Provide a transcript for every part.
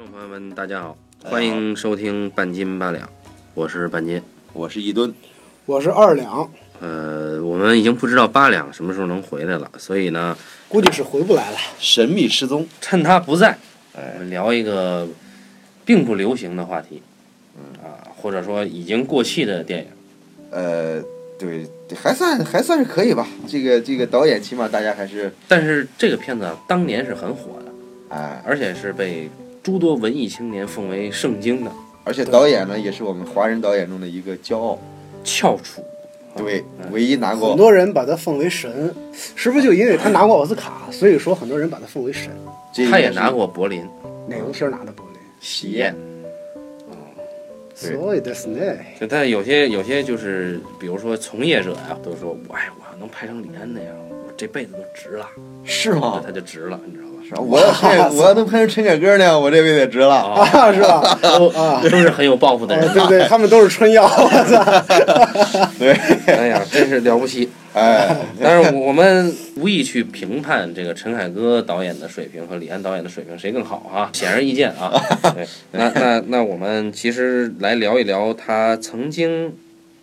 众朋友们，大家好，欢迎收听半斤八两，我是半斤。我是一吨，我是二两，呃，我们已经不知道八两什么时候能回来了，所以呢，估计是回不来了。神秘失踪。趁他不在，哎我们聊一个并不流行的话题，嗯啊，或者说已经过气的电影。呃，对，还算还算是可以吧。这个这个导演起码大家还是但是这个片子啊，当年是很火的，哎，而且是被诸多文艺青年奉为圣经的而且导演呢也是我们华人导演中的一个骄傲。翘楚。对，嗯唯一拿过很多人把他奉为神，是不是就因为他拿过奥斯卡，所以说很多人把他奉为神？他也拿过柏林哪个片儿拿的柏林？喜宴，对所以的是呢，就但有些有些就是，比如说从业者呀、都说，哎，我要能拍成李安那样，我这辈子都值了，是吗？他就值了，你知道吧？是吧我要拍，我要能拍成陈凯歌那样，我这辈子也值了。啊，啊，是吧？都啊都是很有抱负的人哦，对对，他们都是春药，我操！对，哎呀，真是了不起。哎，但是我们无意去评判这个陈凯歌导演的水平和李安导演的水平谁更好啊，显而易见啊。对，那那那我们其实来聊一聊他曾经，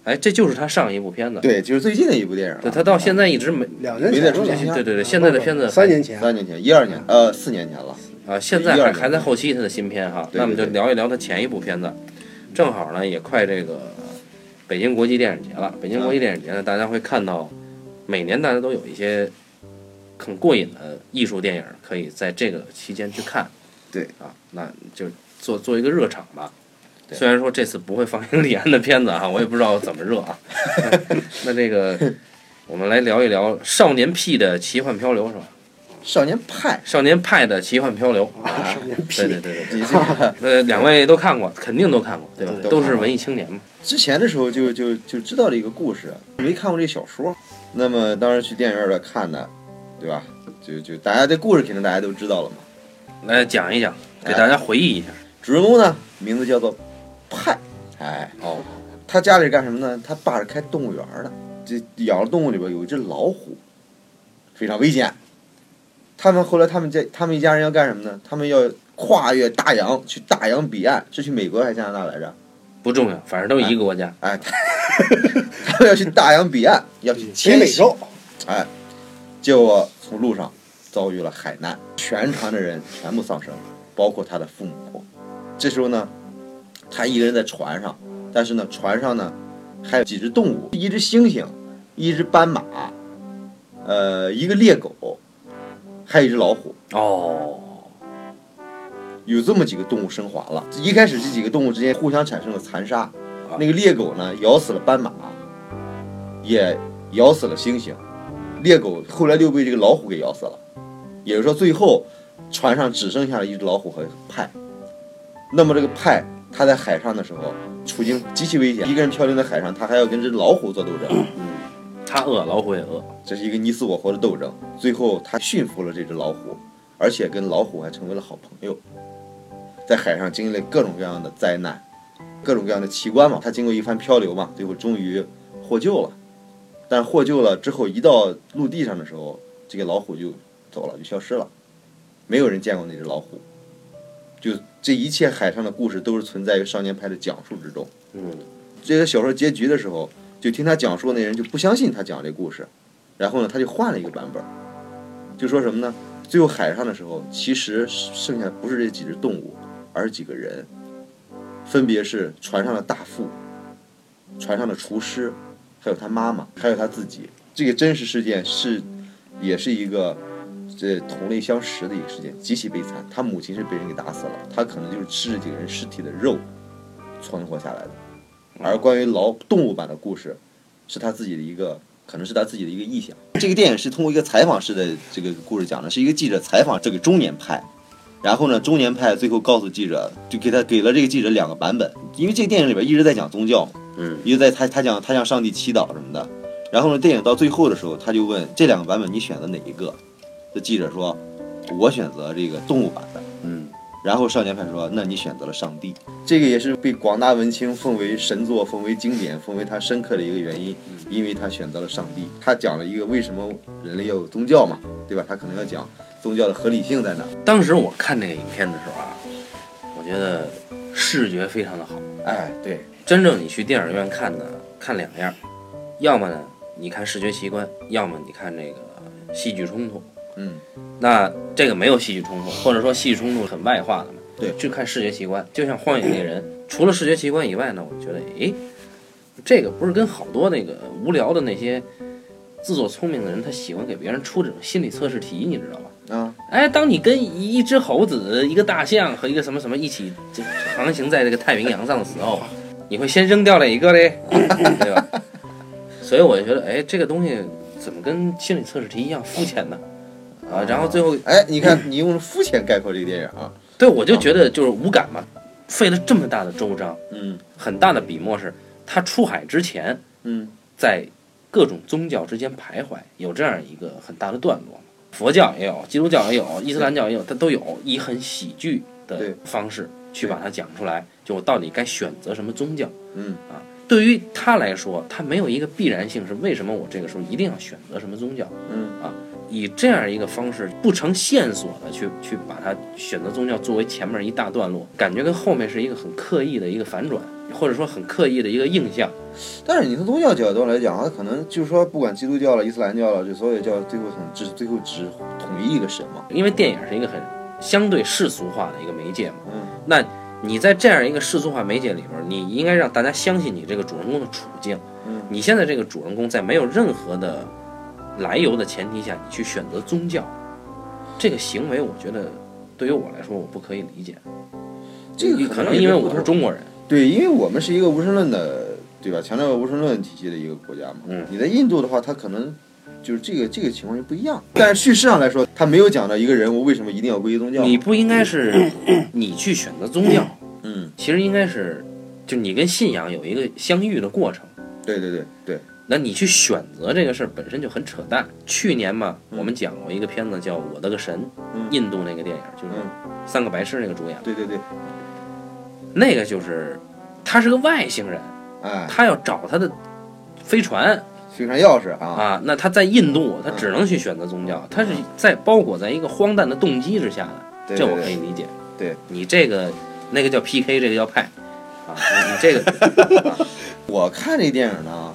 哎，这就是他上一部片子。对，就是最近的一部电影了。对，他到现在一直没，两年没前是吧在出现对对对，现在的片子三年前，三年前，一二年，呃，四年前了。啊，现在还还在后期他的新片哈，对对那我们就聊一聊他前一部片子，正好呢也快这个北京国际电影节了。北京国际电影节呢，大家会看到每年大家都有一些很过瘾的艺术电影，可以在这个期间去看。对啊，那就做做一个热场吧。对虽然说这次不会放映李安的片子啊，我也不知道怎么热啊。那这个 我们来聊一聊《少年屁的奇幻漂流》是吧？少年派，少年派的奇幻漂流啊，少年 P，对对对对呃，两位都看过，肯定都看过，对吧？都都是文艺青年嘛。之前的时候就就就知道了一个故事，没看过这小说，那么当时去电影院里看的，对吧？就就大家这故事肯定大家都知道了嘛。来讲一讲，给大家回忆一下。主人公呢，名字叫做派，哎，哦，他家里是干什么呢？他爸是开动物园的，这养的动物里边有一只老虎，非常危险。他们后来他们家他们一家人要干什么呢？他们要跨越大洋去大洋彼岸，是去美国还是加拿大来着？不重要，反正都一个国家。哎，他 他们要去大洋彼岸，要去北迁。美洲，哎，结果从路上遭遇了海难，全船的人全部丧生，包括他的父母。这时候呢，他一个人在船上，但是呢，船上呢还有几只动物，一只猩猩，一只斑马，呃，一个猎狗，还有一只老虎。哦，有这么几个动物生还了。一开始这几个动物之间互相产生了残杀，那个猎狗呢咬死了斑马，也咬死了猩猩，猎狗后来又被这个老虎给咬死了。也就是说，最后船上只剩下了一只老虎和派。那么这个派他在海上的时候处境极其危险，一个人漂流在海上，他还要跟这只老虎做斗争，他饿，老虎也饿。这是一个你死我活的斗争。最后他驯服了这只老虎，而且跟老虎还成为了好朋友。在海上经历了各种各样的灾难，各种各样的奇观嘛。他经过一番漂流嘛，最后终于获救了。但获救了之后，一到陆地上的时候，这个老虎就走了，就消失了，没有人见过那只老虎。就这一切海上的故事都是存在于少年派的讲述之中。嗯，这个小说结局的时候，就听他讲述那人就不相信他讲这故事，然后呢，他就换了一个版本，就说什么呢？最后海上的时候，其实剩下不是这几只动物，而是几个人，分别是船上的大副、船上的厨师，还有他妈妈，还有他自己。这个真实事件是，也是一个这同类相食的一个事件，极其悲惨。他母亲是被人给打死了，他可能就是吃这几个人尸体的肉存活下来的。而关于老动物版的故事，是他自己的一个，可能是他自己的一个臆想。这个电影是通过一个采访式的这个故事讲的，是一个记者采访这个中年派，然后呢，中年派最后告诉记者，就给他给了这个记者两个版本，因为这个电影里边一直在讲宗教嘛，嗯，一直在他他讲他向上帝祈祷什么的，然后呢，电影到最后的时候，他就问这两个版本你选择哪一个？这记者说，我选择这个动物版的。嗯，然后少年派说：“那你选择了上帝，这个也是被广大文青奉为神作、奉为经典、奉为他深刻的一个原因，因为他选择了上帝。他讲了一个为什么人类要有宗教嘛，对吧？他可能要讲宗教的合理性在哪儿。当时我看那个影片的时候啊，我觉得视觉非常的好。哎，对，真正你去电影院看的，看两样，要么呢你看视觉奇观，要么你看这个戏剧冲突。嗯，那这个没有戏剧冲突，或者说戏剧冲突很外化的嘛。对就看视觉奇观，就像《荒野猎人》，除了视觉奇观以外呢，我觉得，诶，这个不是跟好多那个无聊的那些自作聪明的人，他喜欢给别人出这种心理测试题，你知道吧？啊，哎，当你跟一只猴子、一个大象和一个什么什么一起这航行在这个太平洋上的时候，你会先扔掉哪一个嘞？对吧？所以我就觉得，哎，这个东西怎么跟心理测试题一样肤浅呢？啊，然后最后，哎，你看你用肤浅概括这个电影啊，对我就觉得就是无感嘛，费了这么大的周章，嗯很大的笔墨是，他出海之前嗯在各种宗教之间徘徊，有这样一个很大的段落。佛教也有，基督教也有，伊斯兰教也有，它都有以很喜剧的方式去把它讲出来。就我到底该选择什么宗教？嗯啊对于他来说，他没有一个必然性，是为什么我这个时候一定要选择什么宗教？嗯以这样一个方式不成线索的去去把它选择宗教作为前面一大段落，感觉跟后面是一个很刻意的一个反转，或者说很刻意的一个印象。但是你从宗教角度来讲，它可能就是说，不管基督教了、伊斯兰教了，就所有教最后统只最后只统一一个神嘛。因为电影是一个很相对世俗化的一个媒介嘛，嗯那你在这样一个世俗化媒介里边，你应该让大家相信你这个主人公的处境。嗯你现在这个主人公在没有任何的来由的前提下，你去选择宗教，这个行为，我觉得对于我来说，我不可以理解。这个可能因为我是中国人，对，因为我们是一个无神论的，对吧？强调无神论体系的一个国家嘛。嗯你在印度的话，他可能就是这个这个情况就不一样。但是叙事上来说，他没有讲到一个人物为什么一定要皈依宗教。你不应该是你去选择宗教，嗯，其实应该是就你跟信仰有一个相遇的过程。对对对对，那你去选择这个事儿本身就很扯淡。去年嘛，嗯我们讲过一个片子叫《我的个神》，嗯印度那个电影，就是嗯三个白痴那个主演，对对对，那个就是他是个外星人，哎，他要找他的飞船飞船钥匙啊，啊，那他在印度，他只能去选择宗教，他是在包裹在一个荒诞的动机之下的，这我可以理解。对你这个那个叫 PK，这个叫派啊，你你这个 我看这电影呢，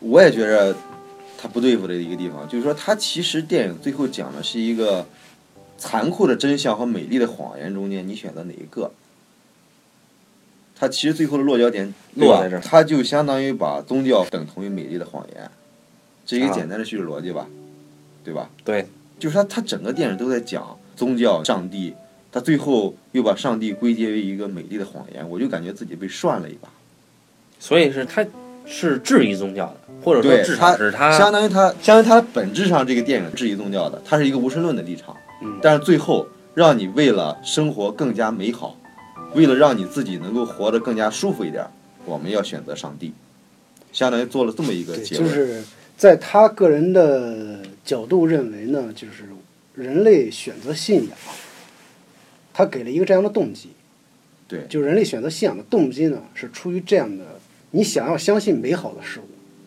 我也觉着他不对付的一个地方，就是说他其实电影最后讲的是一个残酷的真相和美丽的谎言中间，你选择哪一个？他其实最后的落脚点落在这儿他就相当于把宗教等同于美丽的谎言，这一个啊简单的叙事逻辑吧，对吧？对，就是他他整个电影都在讲宗教、上帝，他最后又把上帝归结为一个美丽的谎言，我就感觉自己被涮了一把。所以是他是质疑宗教的，或者说对至少是他相当于他，相当于他本质上这个电影质疑宗教的，它是一个无神论的立场，嗯但是最后让你为了生活更加美好，为了让你自己能够活得更加舒服一点，我们要选择上帝，相当于做了这么一个，结论。就是在他个人的角度认为呢，就是人类选择信仰，他给了一个这样的动机。对就人类选择信仰的动机呢，是出于这样的，你想要相信美好的事物，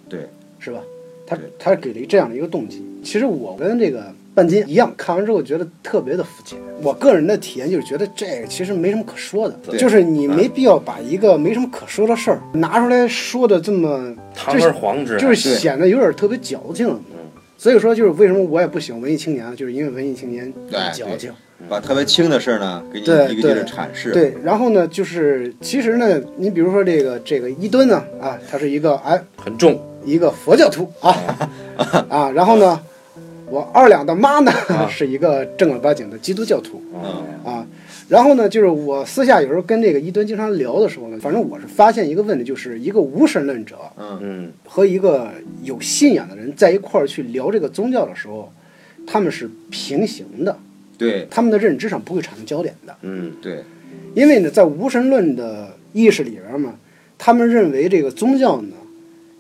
对，是吧？他对他给了一这样的一个动机。其实我跟这个半斤一样，看完之后觉得特别的肤浅。我个人的体验就是觉得这个其实没什么可说的，就是你没必要把一个没什么可说的事儿拿出来说的这么堂而皇之，就是显得有点特别矫情。所以说，就是为什么我也不喜欢文艺青年，就是因为文艺青年对矫情。把特别轻的事儿呢，给你一个劲儿的阐释。对，然后呢，就是其实呢，你比如说这个这个伊敦呢，啊，他是一个哎很重，一个佛教徒啊 啊，然后呢，我二两的妈呢啊 是一个正儿八经的基督教徒嗯啊。然后呢，就是我私下有时候跟这个伊敦经常聊的时候呢，反正我是发现一个问题，就是一个无神论者嗯，嗯和一个有信仰的人在一块儿去聊这个宗教的时候，他们是平行的，对。他们的认知上不会产生焦点的。嗯对。因为呢，在无神论的意识里边嘛，他们认为这个宗教呢，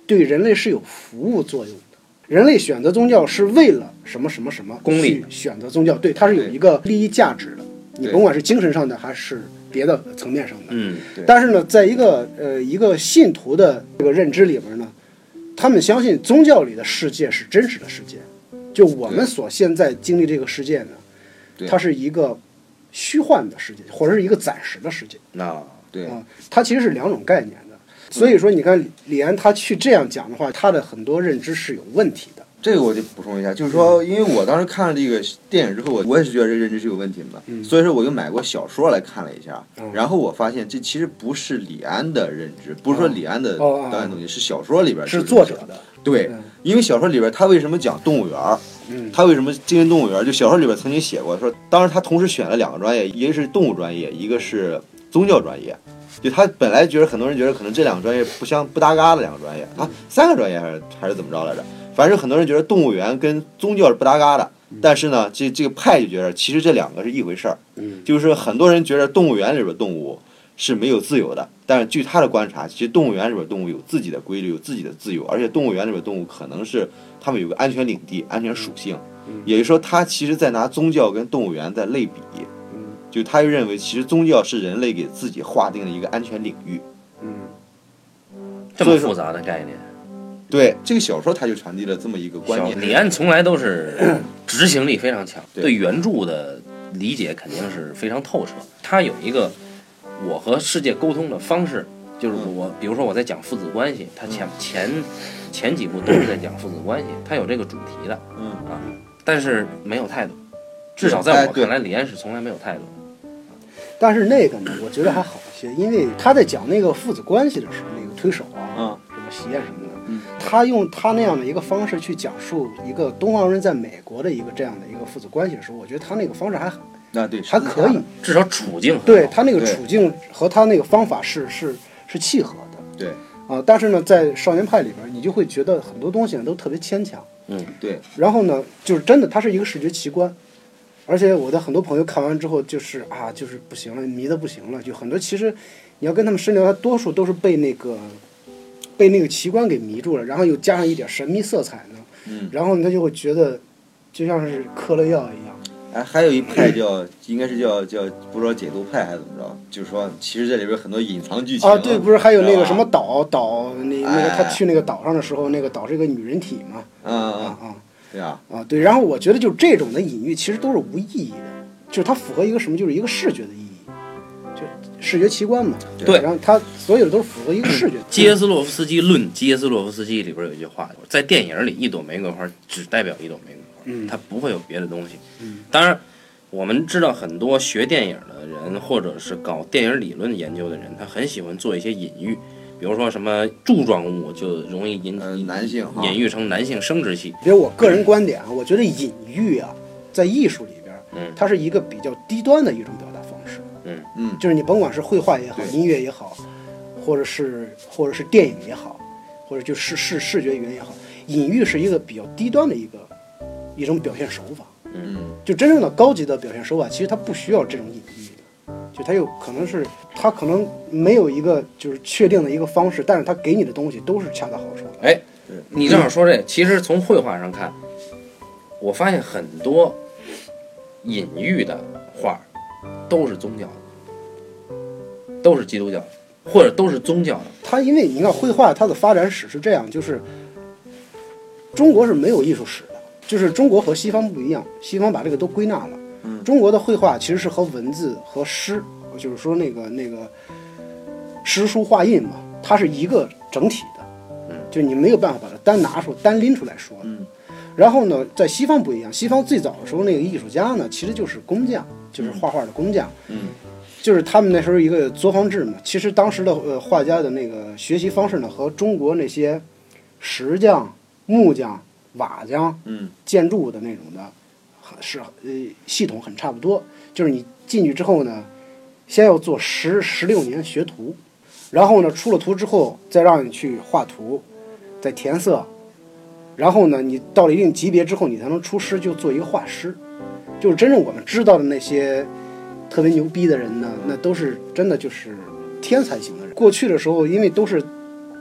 对人类是有服务作用的。人类选择宗教是为了什么什么什么功利去选择宗教，对，它是有一个利益价值的。你甭管是精神上的还是别的层面上的。嗯对。但是呢，在一个呃一个信徒的这个认知里边呢，他们相信宗教里的世界是真实的世界，就我们所现在经历这个世界呢，对它是一个虚幻的世界，或者是一个暂时的世界。那对，啊，它其实是两种概念的。所以说，你看李安他去这样讲的话，他的很多认知是有问题的。这个我就补充一下，就是说，因为我当时看了这个电影之后，我我也是觉得这认知是有问题的，嗯所以说我又买过小说来看了一下，嗯然后我发现这其实不是李安的认知，不是说李安的导演东西，是小说里边是作者的，对，嗯因为小说里边他为什么讲动物园儿？嗯他为什么精神动物园儿？就小说里边曾经写过，说当时他同时选了两个专业，一个是动物专业，一个是宗教专业。就他本来觉得很多人觉得可能这两个专业不相不搭嘎的两个专业啊，三个专业还是还是怎么着来着？反正很多人觉得动物园跟宗教是不搭嘎的，但是呢，这这个派就觉得其实这两个是一回事儿。嗯就是很多人觉得动物园里边动物是没有自由的，但是据他的观察，其实动物园里边动物有自己的规律，有自己的自由，而且动物园里边动物可能是它们有个安全领地、安全属性，也就是说，他其实在拿宗教跟动物园在类比，嗯就他又认为其实宗教是人类给自己划定的一个安全领域。嗯这么复杂的概念，对这个小说，他就传递了这么一个观小念。李安从来都是 执行力非常强，对对原著的理解肯定是非常透彻。他有一个我和世界沟通的方式，就是嗯。我，比如说我在讲父子关系，他前前前几部都是在讲父子关系，他有这个主题的，嗯。啊，但是没有态度，至少在我看来，李安是从来没有态度。但是那个呢，我觉得还好一些，因为他在讲那个父子关系的时候，那个推手啊，嗯什么喜宴什么的，嗯他用他那样的一个方式去讲述一个东方人在美国的一个这样的一个父子关系的时候，我觉得他那个方式还那对还可以，至少处境对他那个处境和他那个方法是是是契合的对啊。但是呢，在少年派里边，你就会觉得很多东西呢都特别牵强。嗯，对然后呢，就是真的，它是一个视觉奇观，而且我的很多朋友看完之后，就是啊，就是不行了，迷的不行了。就很多其实你要跟他们深聊，他多数都是被那个被那个奇观给迷住了，然后又加上一点神秘色彩呢，嗯，然后呢他就会觉得就像是嗑了药一样。哎，还有一派叫，应该是叫叫不知道解读派还是怎么着，就是说其实这里边很多隐藏剧情啊，对，不是还有那个什么岛岛，那那个他哎去那个岛上的时候，那个岛是一个女人体嘛，嗯嗯。啊嗯，啊。对啊，啊，对。然后我觉得就这种的隐喻其实都是无意义的，就是它符合一个什么，就是一个视觉的意义，就视觉奇观嘛。对。然后它所有的都是符合一个视觉。杰斯洛夫斯基论杰斯洛夫斯基里边有一句话，在电影里一朵玫瑰花只代表一朵玫瑰花，嗯。它不会有别的东西。嗯。当然，我们知道很多学电影的人，或者是搞电影理论研究的人，他很喜欢做一些隐喻，比如说什么柱状物就容易引嗯，男性哈，隐喻成男性生殖器。比如我个人观点啊，我觉得隐喻啊，在艺术里边，嗯。它是一个比较低端的一种表达方式。嗯。嗯。就是你甭管是绘画也好，音乐也好，或者是或者是电影也好，或者就是视视觉语言也好，隐喻是一个比较低端的一个一种表现手法。嗯就真正的高级的表现手法，其实它不需要这种隐喻的，就它有可能是它可能没有一个就是确定的一个方式，但是它给你的东西都是恰到好处的。哎，你正好说这，其实从绘画上看，我发现很多隐喻的画都是宗教的，都是基督教的，或者都是宗教的。它因为你看绘画它的发展史是这样，就是中国是没有艺术史的，就是中国和西方不一样，西方把这个都归纳了。嗯中国的绘画其实是和文字和诗，就是说那个那个诗书画印嘛，它是一个整体的，嗯，就你没有办法把它单拿出、单拎出来说。嗯然后呢，在西方不一样，西方最早的时候，那个艺术家呢，其实就是工匠，就是画画的工匠，嗯就是他们那时候一个作坊制嘛。其实当时的呃画家的那个学习方式呢，和中国那些石匠、木匠、瓦匠、嗯建筑的那种的，很是呃系统很差不多。就是你进去之后呢，先要做十十六年学徒，然后呢出了图之后，再让你去画图，再填色，然后呢你到了一定级别之后，你才能出师，就做一个画师。就是真正我们知道的那些特别牛逼的人呢，那都是真的就是天才型的人。过去的时候，因为都是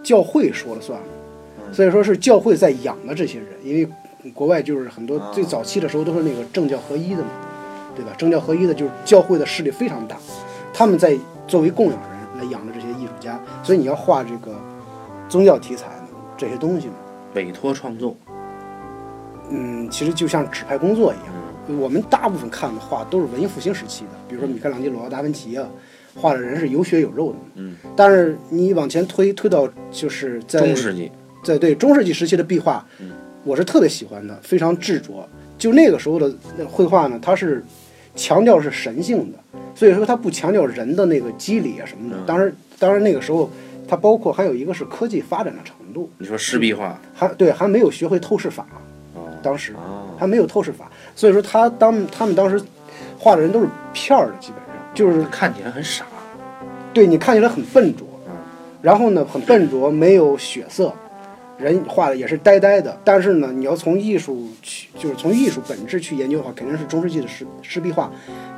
教会说了算了，所以说是教会在养的这些人。因为国外就是很多啊最早期的时候都是那个政教合一的嘛，对吧？政教合一的就是教会的势力非常大，他们在作为供养人来养着这些艺术家。所以你要画这个宗教题材的这些东西嘛，委托创作，嗯，其实就像指派工作一样。我们大部分看的画都是文艺复兴时期的，比如说米开朗基罗、达芬奇啊，画的人是有血有肉的。嗯，但是你往前推推到就是在中世纪，在对中世纪时期的壁画，我是特别喜欢的，非常执着。就那个时候的那绘画呢，它是强调是神性的，所以说它不强调人的那个肌理啊什么的。当然，当然那个时候它包括还有一个是科技发展的程度，你说湿壁画，还对还没有学会透视法，哦，当时哦，还没有透视法，所以说他当他们当时画的人都是片儿的，基本上就是看起来很傻，对你看起来很笨拙嗯，然后呢很笨拙，没有血色，人画的也是呆呆的。但是呢，你要从艺术去，就是从艺术本质去研究的话，肯定是中世纪的湿湿壁画，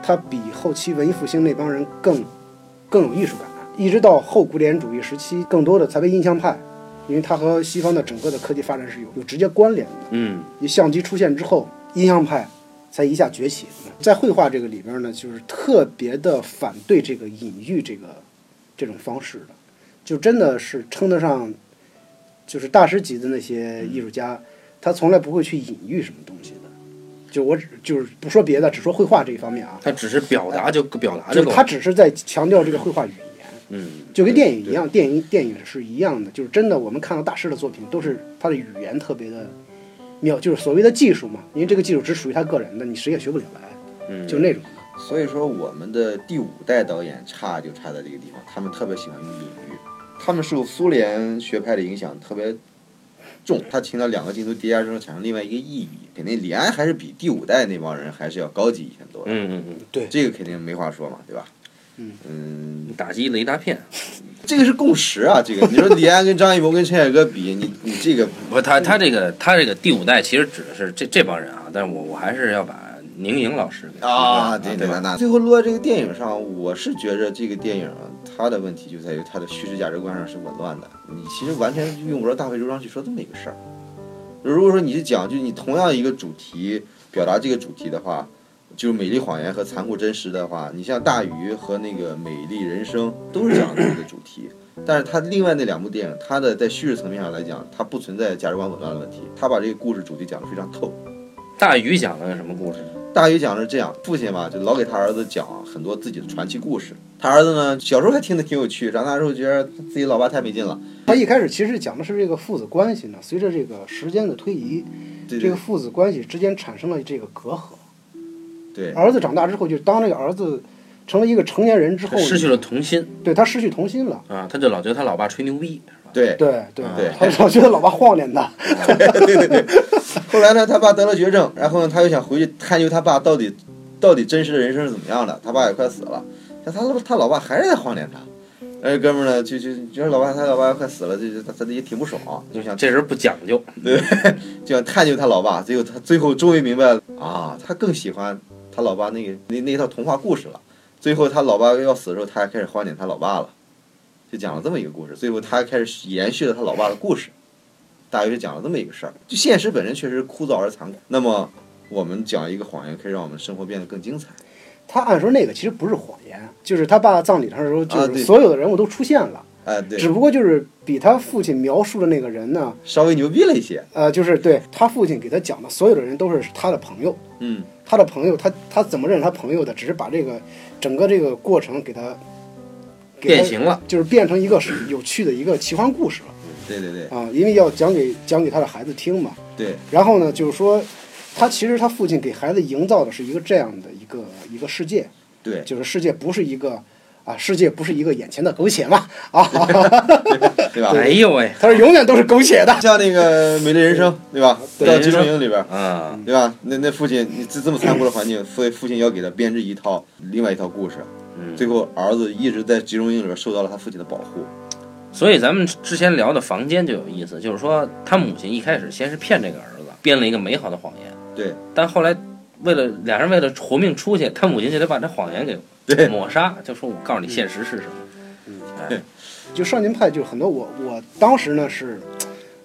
它比后期文艺复兴那帮人更更有艺术感。一直到后古典主义时期，更多的才被印象派，因为它和西方的整个的科技发展是有有直接关联的。嗯，一相机出现之后，印象派才一下崛起。在绘画这个里边呢，就是特别的反对这个隐喻这个这种方式的，就真的是称得上就是大师级的那些艺术家，他从来不会去隐喻什么东西的。就我只就是不说别的，只说绘画这一方面啊，他只是表达就表达就他只是在强调这个绘画语言。嗯，就跟电影一样，电影电影是一样的，就是真的，我们看到大师的作品都是他的语言特别的妙，就是所谓的技术嘛，因为这个技术只属于他个人的，你谁也学不了来，嗯，就那种的。所以说我们的第五代导演差就差在这个地方，他们特别喜欢用隐喻，他们受苏联学派的影响特别重，他听到两个镜头叠加之后产生另外一个意义，肯定李安还是比第五代那帮人还是要高级一些多的，嗯嗯嗯，对，这个肯定没话说嘛，对吧？嗯。嗯，打击了一大片，这个是共识啊，这个你说李安跟张艺谋跟陈凯歌比，你你这个不，他他这个他这个第五代其实指的是这这帮人啊，但是我我还是要把宁莹老师啊，对对吧？那最后落在这个电影上，我是觉着这个电影它的问题就在于它的叙事价值观上是紊乱的。你其实完全用不着大费周章去说这么一个事儿。如果说你是讲，就你同样一个主题表达这个主题的话，就是美丽谎言和残酷真实的话，你像大鱼和那个美丽人生都是讲的这个主题。但是它另外那两部电影，它的在叙事层面上来讲，它不存在价值观紊乱的问题，它把这个故事主题讲得非常透。大鱼讲了个什么故事呢？大鱼讲的是这样，父亲嘛就老给他儿子讲很多自己的传奇故事。他儿子呢小时候还听得挺有趣，长大之后觉得自己老爸太没劲了。他一开始其实讲的是这个父子关系呢，随着这个时间的推移，对对这个父子关系之间产生了这个隔阂。对儿子长大之后，就当这个儿子成为一个成年人之后失去了童心对他失去童心了。啊，他就老觉得他老爸吹牛逼？对对对对他老觉得老爸晃脸他。对对对。后来呢，他爸得了绝症，然后呢，他又想回去探究他爸到底到底真实的人生是怎么样的。他爸也快死了，但他他老爸还是在晃脸他。那哥们儿呢，就就觉得老爸他老爸快死了，就就他他也挺不爽，就想这人不讲究，对 就想探究他老爸。结果他最后终于明白了啊，他更喜欢他老爸那个那那一套童话故事了。最后他老爸要死的时候，他还开始怀念他老爸了，就讲了这么一个故事。最后他开始延续了他老爸的故事，大约是讲了这么一个事儿。就现实本身确实枯燥而残酷。那么我们讲一个谎言，可以让我们生活变得更精彩。他按说那个其实不是谎言，就是他爸葬礼上的时候，就是所有的人物都出现了，哎，对，只不过就是比他父亲描述的那个人呢，稍微牛逼了一些。呃，就是对他父亲给他讲的所有的人都是他的朋友，嗯，他的朋友，他他怎么认识他朋友的，只是把这个整个这个过程给他变形了，就是变成一个有趣的一个奇幻故事了。对对对。啊，因为要讲给讲给他的孩子听嘛。对，然后呢，就是说，他其实他父亲给孩子营造的是一个这样的一个一个世界，对。就是世界不是一个啊，世界不是一个眼前的苟且嘛。啊，对吧？哎呦喂，他说永远都是苟且的。像那个《美丽人生》，对吧？对。到集中营里边，嗯，对吧？那那父亲，你这这么残酷的环境，父父亲要给他编织一套另外一套故事，嗯，最后儿子一直在集中营里边受到了他父亲的保护。所以咱们之前聊的房间就有意思，就是说他母亲一开始先是骗这个儿子，编了一个美好的谎言，对。但后来为了俩人为了活命出去，他母亲就得把这谎言给抹杀，就说我告诉你现实是什么。嗯哎，就少年派，就很多我我当时呢是，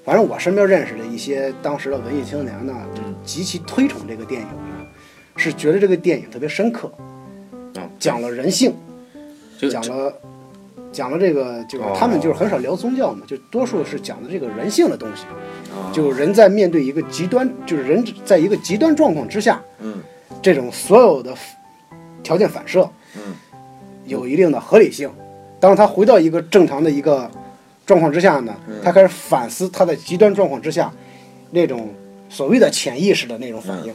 反正我身边认识的一些当时的文艺青年呢，就嗯。极其推崇这个电影呢，是觉得这个电影特别深刻，嗯，讲了人性，就讲了讲了这个，就是哦。他们就是很少聊宗教嘛，就多数是讲的这个人性的东西，啊，就人在面对一个极端，就是人在一个极端状况之下，嗯。这种所有的条件反射，嗯，有一定的合理性。当他回到一个正常的一个状况之下呢，嗯。他开始反思他在极端状况之下那种所谓的潜意识的那种反应。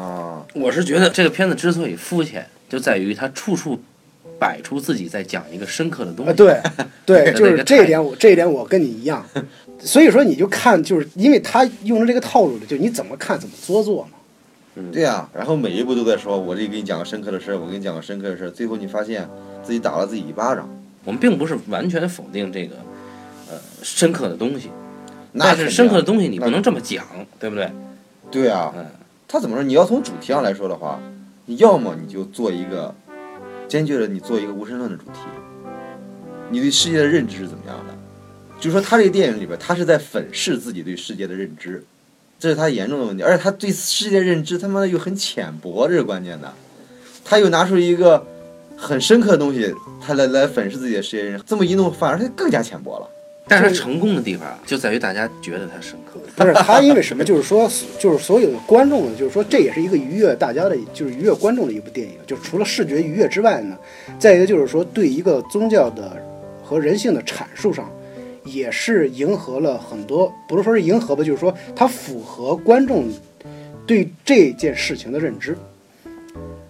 啊，我是觉得这个片子之所以肤浅，就在于他处处摆出自己在讲一个深刻的东啊，西。对，对，就是这一点我，这一点我跟你一样。所以说，你就看，就是因为他用了这个套路的，就你怎么看怎么做作嘛。对呀、然后每一步都在说，我这给你讲个深刻的事儿，我给你讲个深刻的事儿，最后你发现自己打了自己一巴掌，我们并不是完全否定这个呃深刻的东西，那是深刻的东西你不能这么讲，对不对？对啊嗯，他怎么说？你要从主题上来说的话，你要么你就做一个坚决的，你做一个无神论的主题，你对世界的认知是怎么样的？就说，他这个电影里边，他是在粉饰自己对世界的认知，这是他严重的问题，而且他对世界认知他妈的又很浅薄，这是关键的。他又拿出一个很深刻的东西，他来来粉饰自己的世界认知，这么一弄，反而他更加浅薄了。但是它成功的地方啊就在于大家觉得它深刻。不是他，因为什么？就是说，就是所有的观众呢，就是说，这也是一个愉悦大家的，就是愉悦观众的一部电影。就是除了视觉愉悦之外呢，再一个就是说，对一个宗教的和人性的阐述上，也是迎合了很多，不是说是迎合吧，就是说它符合观众对这件事情的认知。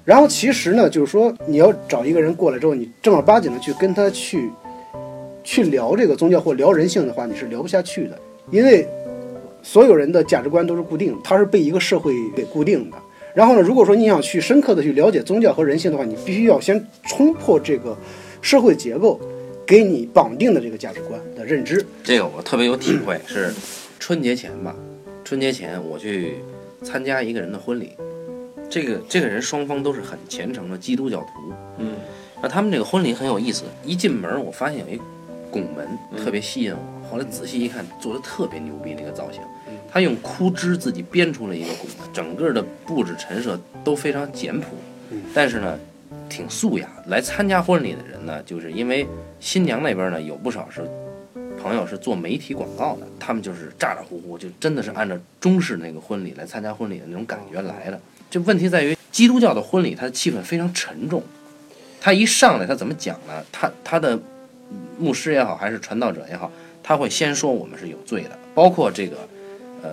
然后其实呢，就是说你要找一个人过来之后，你正儿八经的去跟他去去聊这个宗教或聊人性的话，你是聊不下去的，因为所有人的价值观都是固定的，它是被一个社会给固定的。然后呢，如果说你想去深刻的去了解宗教和人性的话，你必须要先冲破这个社会结构给你绑定的这个价值观的认知。这个我特别有体会，是春节前吧，春节前我去参加一个人的婚礼，这个这个人双方都是很虔诚的基督教徒，嗯，那他们这个婚礼很有意思，一进门我发现有一拱门嗯特别吸引我，后来仔细一看，做的特别牛逼那个造型，他用枯枝自己编出了一个拱门，整个的布置陈设都非常简朴，但是呢。挺素雅，来参加婚礼的人呢，就是因为新娘那边呢有不少是朋友是做媒体广告的，他们就是咋咋呼呼，就真的是按照中式那个婚礼来参加婚礼的那种感觉来的。这问题在于基督教的婚礼，它的气氛非常沉重。他一上来，他怎么讲呢？他他的牧师也好，还是传道者也好，他会先说我们是有罪的，包括这个呃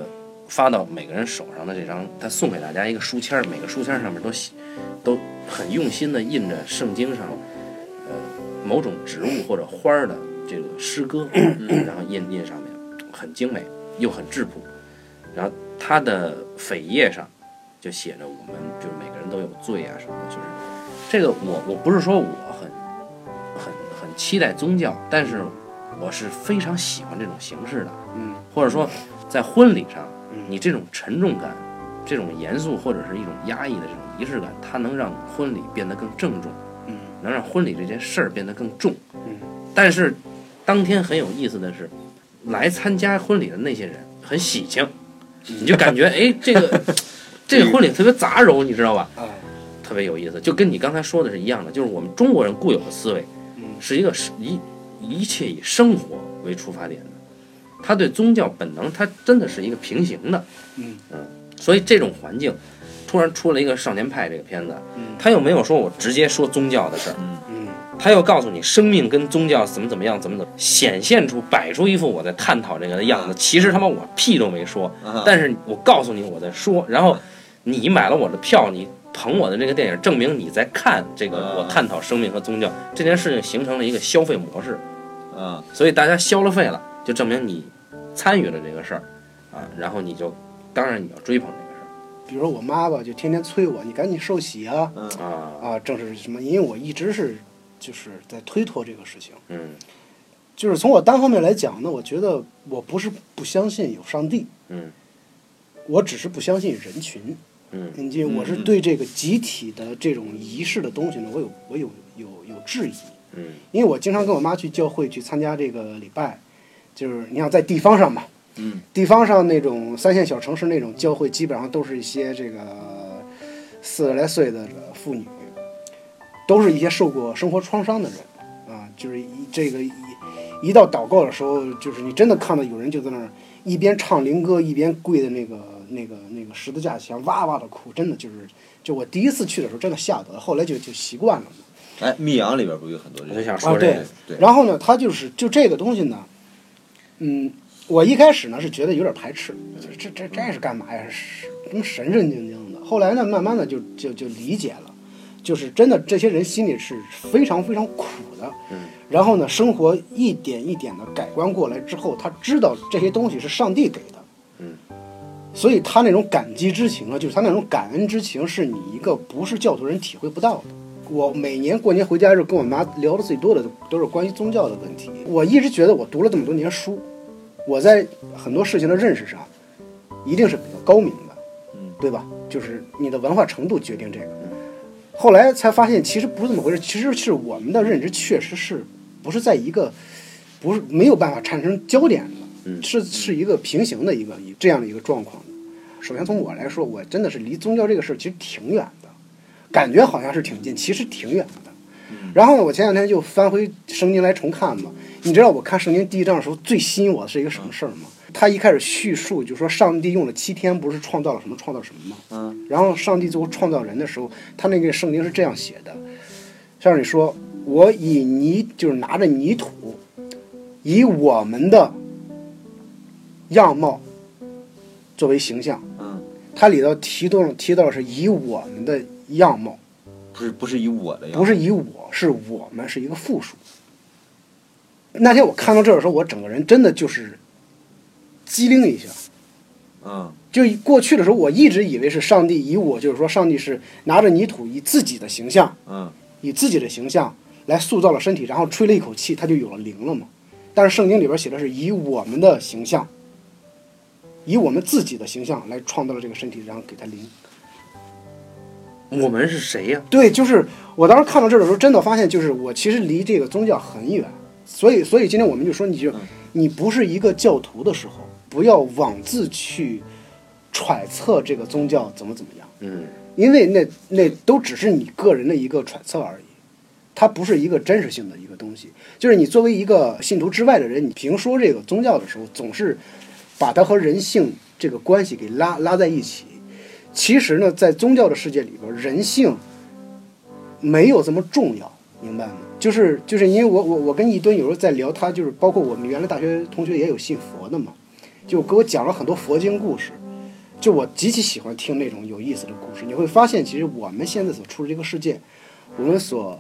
发到每个人手上的这张，他送给大家一个书签儿，每个书签儿上面都写都很用心的印着圣经上呃某种植物或者花儿的这个诗歌，然后印印上面很精美又很质朴。然后它的扉页上就写着我们就是每个人都有罪啊什么的，就是这个我我不是说我期待宗教，但是我是非常喜欢这种形式的，嗯，或者说在婚礼上嗯，你这种沉重感、这种严肃或者是一种压抑的这种仪式感，它能让婚礼变得更郑重，嗯，能让婚礼这件事儿变得更重，嗯，但是当天很有意思的是，来参加婚礼的那些人很喜庆，你就感觉哎，这个 这个婚礼特别杂糅，你知道吧？啊，特别有意思，就跟你刚才说的是一样的，就是我们中国人固有的思维，嗯是一个是一一切以生活为出发点的，他对宗教本能，他真的是一个平行的，嗯。所以这种环境，突然出了一个少年派这个片子，嗯。他又没有说我直接说宗教的事儿，嗯。他又告诉你生命跟宗教怎么怎么样，怎么怎么显现出摆出一副我在探讨这个的样子，其实他妈我屁都没说，啊但是我告诉你我在说，然后你买了我的票，你捧我的这个电影，证明你在看这个啊我探讨生命和宗教这件事情形成了一个消费模式，啊，所以大家消了费了，就证明你参与了这个事儿啊，然后你就当然你要追捧这个事儿比如说我妈吧，就天天催我，你赶紧受洗啊嗯啊，啊！正是什么？因为我一直是就是在推脱这个事情。嗯就是从我单方面来讲呢，我觉得我不是不相信有上帝，嗯我只是不相信人群。嗯。因为我是对这个集体的这种仪式的东西呢，我有我有有有质疑。嗯。因为我经常跟我妈去教会去参加这个礼拜，就是你想在地方上嘛，嗯，地方上那种三线小城市那种教会，基本上都是一些这个四十来岁的这个妇女，都是一些受过生活创伤的人啊，就是一这个一一到祷告的时候，就是你真的看到有人就在那儿一边唱灵歌，一边跪在那个那个那个十字架前哇哇的哭，真的就是就我第一次去的时候真的吓得，后来就就习惯了嘛。哎，密阳里边不有很多人想说这个，对然后呢，他就是就这个东西呢，嗯，我一开始呢是觉得有点排斥，就是这这这是干嘛呀？是什么神神经经的？后来呢，慢慢的就就就理解了，就是真的这些人心里是非常非常苦的。嗯。然后呢，生活一点一点的改观过来之后，他知道这些东西是上帝给的。嗯。所以他那种感激之情啊，就是他那种感恩之情，是你一个不是教徒人体会不到的。我每年过年回家的时候，跟我妈聊的最多的都是关于宗教的问题。我一直觉得我读了这么多年书，我在很多事情的认识上，一定是比较高明的，对吧？就是你的文化程度决定这个。后来才发现，其实不是这么回事，其实是我们的认知确实是不是在一个，不是没有办法产生焦点，嗯是是一个平行的一个一这样的一个状况。首先从我来说，我真的是离宗教这个事儿其实挺远的，感觉好像是挺近，其实挺远的。然后呢，我前两天就翻回圣经来重看嘛。你知道我看圣经第一章的时候，最吸引我的是一个什么事儿吗？他一开始叙述就说上帝用了七天，不是创造了什么创造什么吗？嗯，然后上帝最后创造人的时候，他那个圣经是这样写的：上帝说，我以泥就是拿着泥土，以我们的样貌作为形象。嗯，它里头提到提到的是以我们的样貌，不是不是以我的样貌，不是以我，是我们是一个复数。那天我看到这儿的时候，我整个人真的就是机灵一下。嗯就过去的时候，我一直以为是上帝以我，就是说上帝是拿着泥土以自己的形象，嗯以自己的形象来塑造了身体，然后吹了一口气，它就有了灵了嘛。但是圣经里边写的是以我们的形象，以我们自己的形象来创造了这个身体，然后给它灵。我们是谁呀？对，就是我当时看到这儿的时候，真的发现，就是我其实离这个宗教很远，所以，所以今天我们就说，你就你不是一个教徒的时候，不要妄自去揣测这个宗教怎么怎么样，嗯，因为那那都只是你个人的一个揣测而已，它不是一个真实性的一个东西。就是你作为一个信徒之外的人，你评说这个宗教的时候，总是把它和人性这个关系给拉拉在一起。其实呢，在宗教的世界里边，人性没有这么重要，明白吗？就是就是因为我我我跟一吨有时候在聊，他就是包括我们原来大学同学也有信佛的嘛，就给我讲了很多佛经故事，就我极其喜欢听那种有意思的故事。你会发现，其实我们现在所处的这个世界，我们所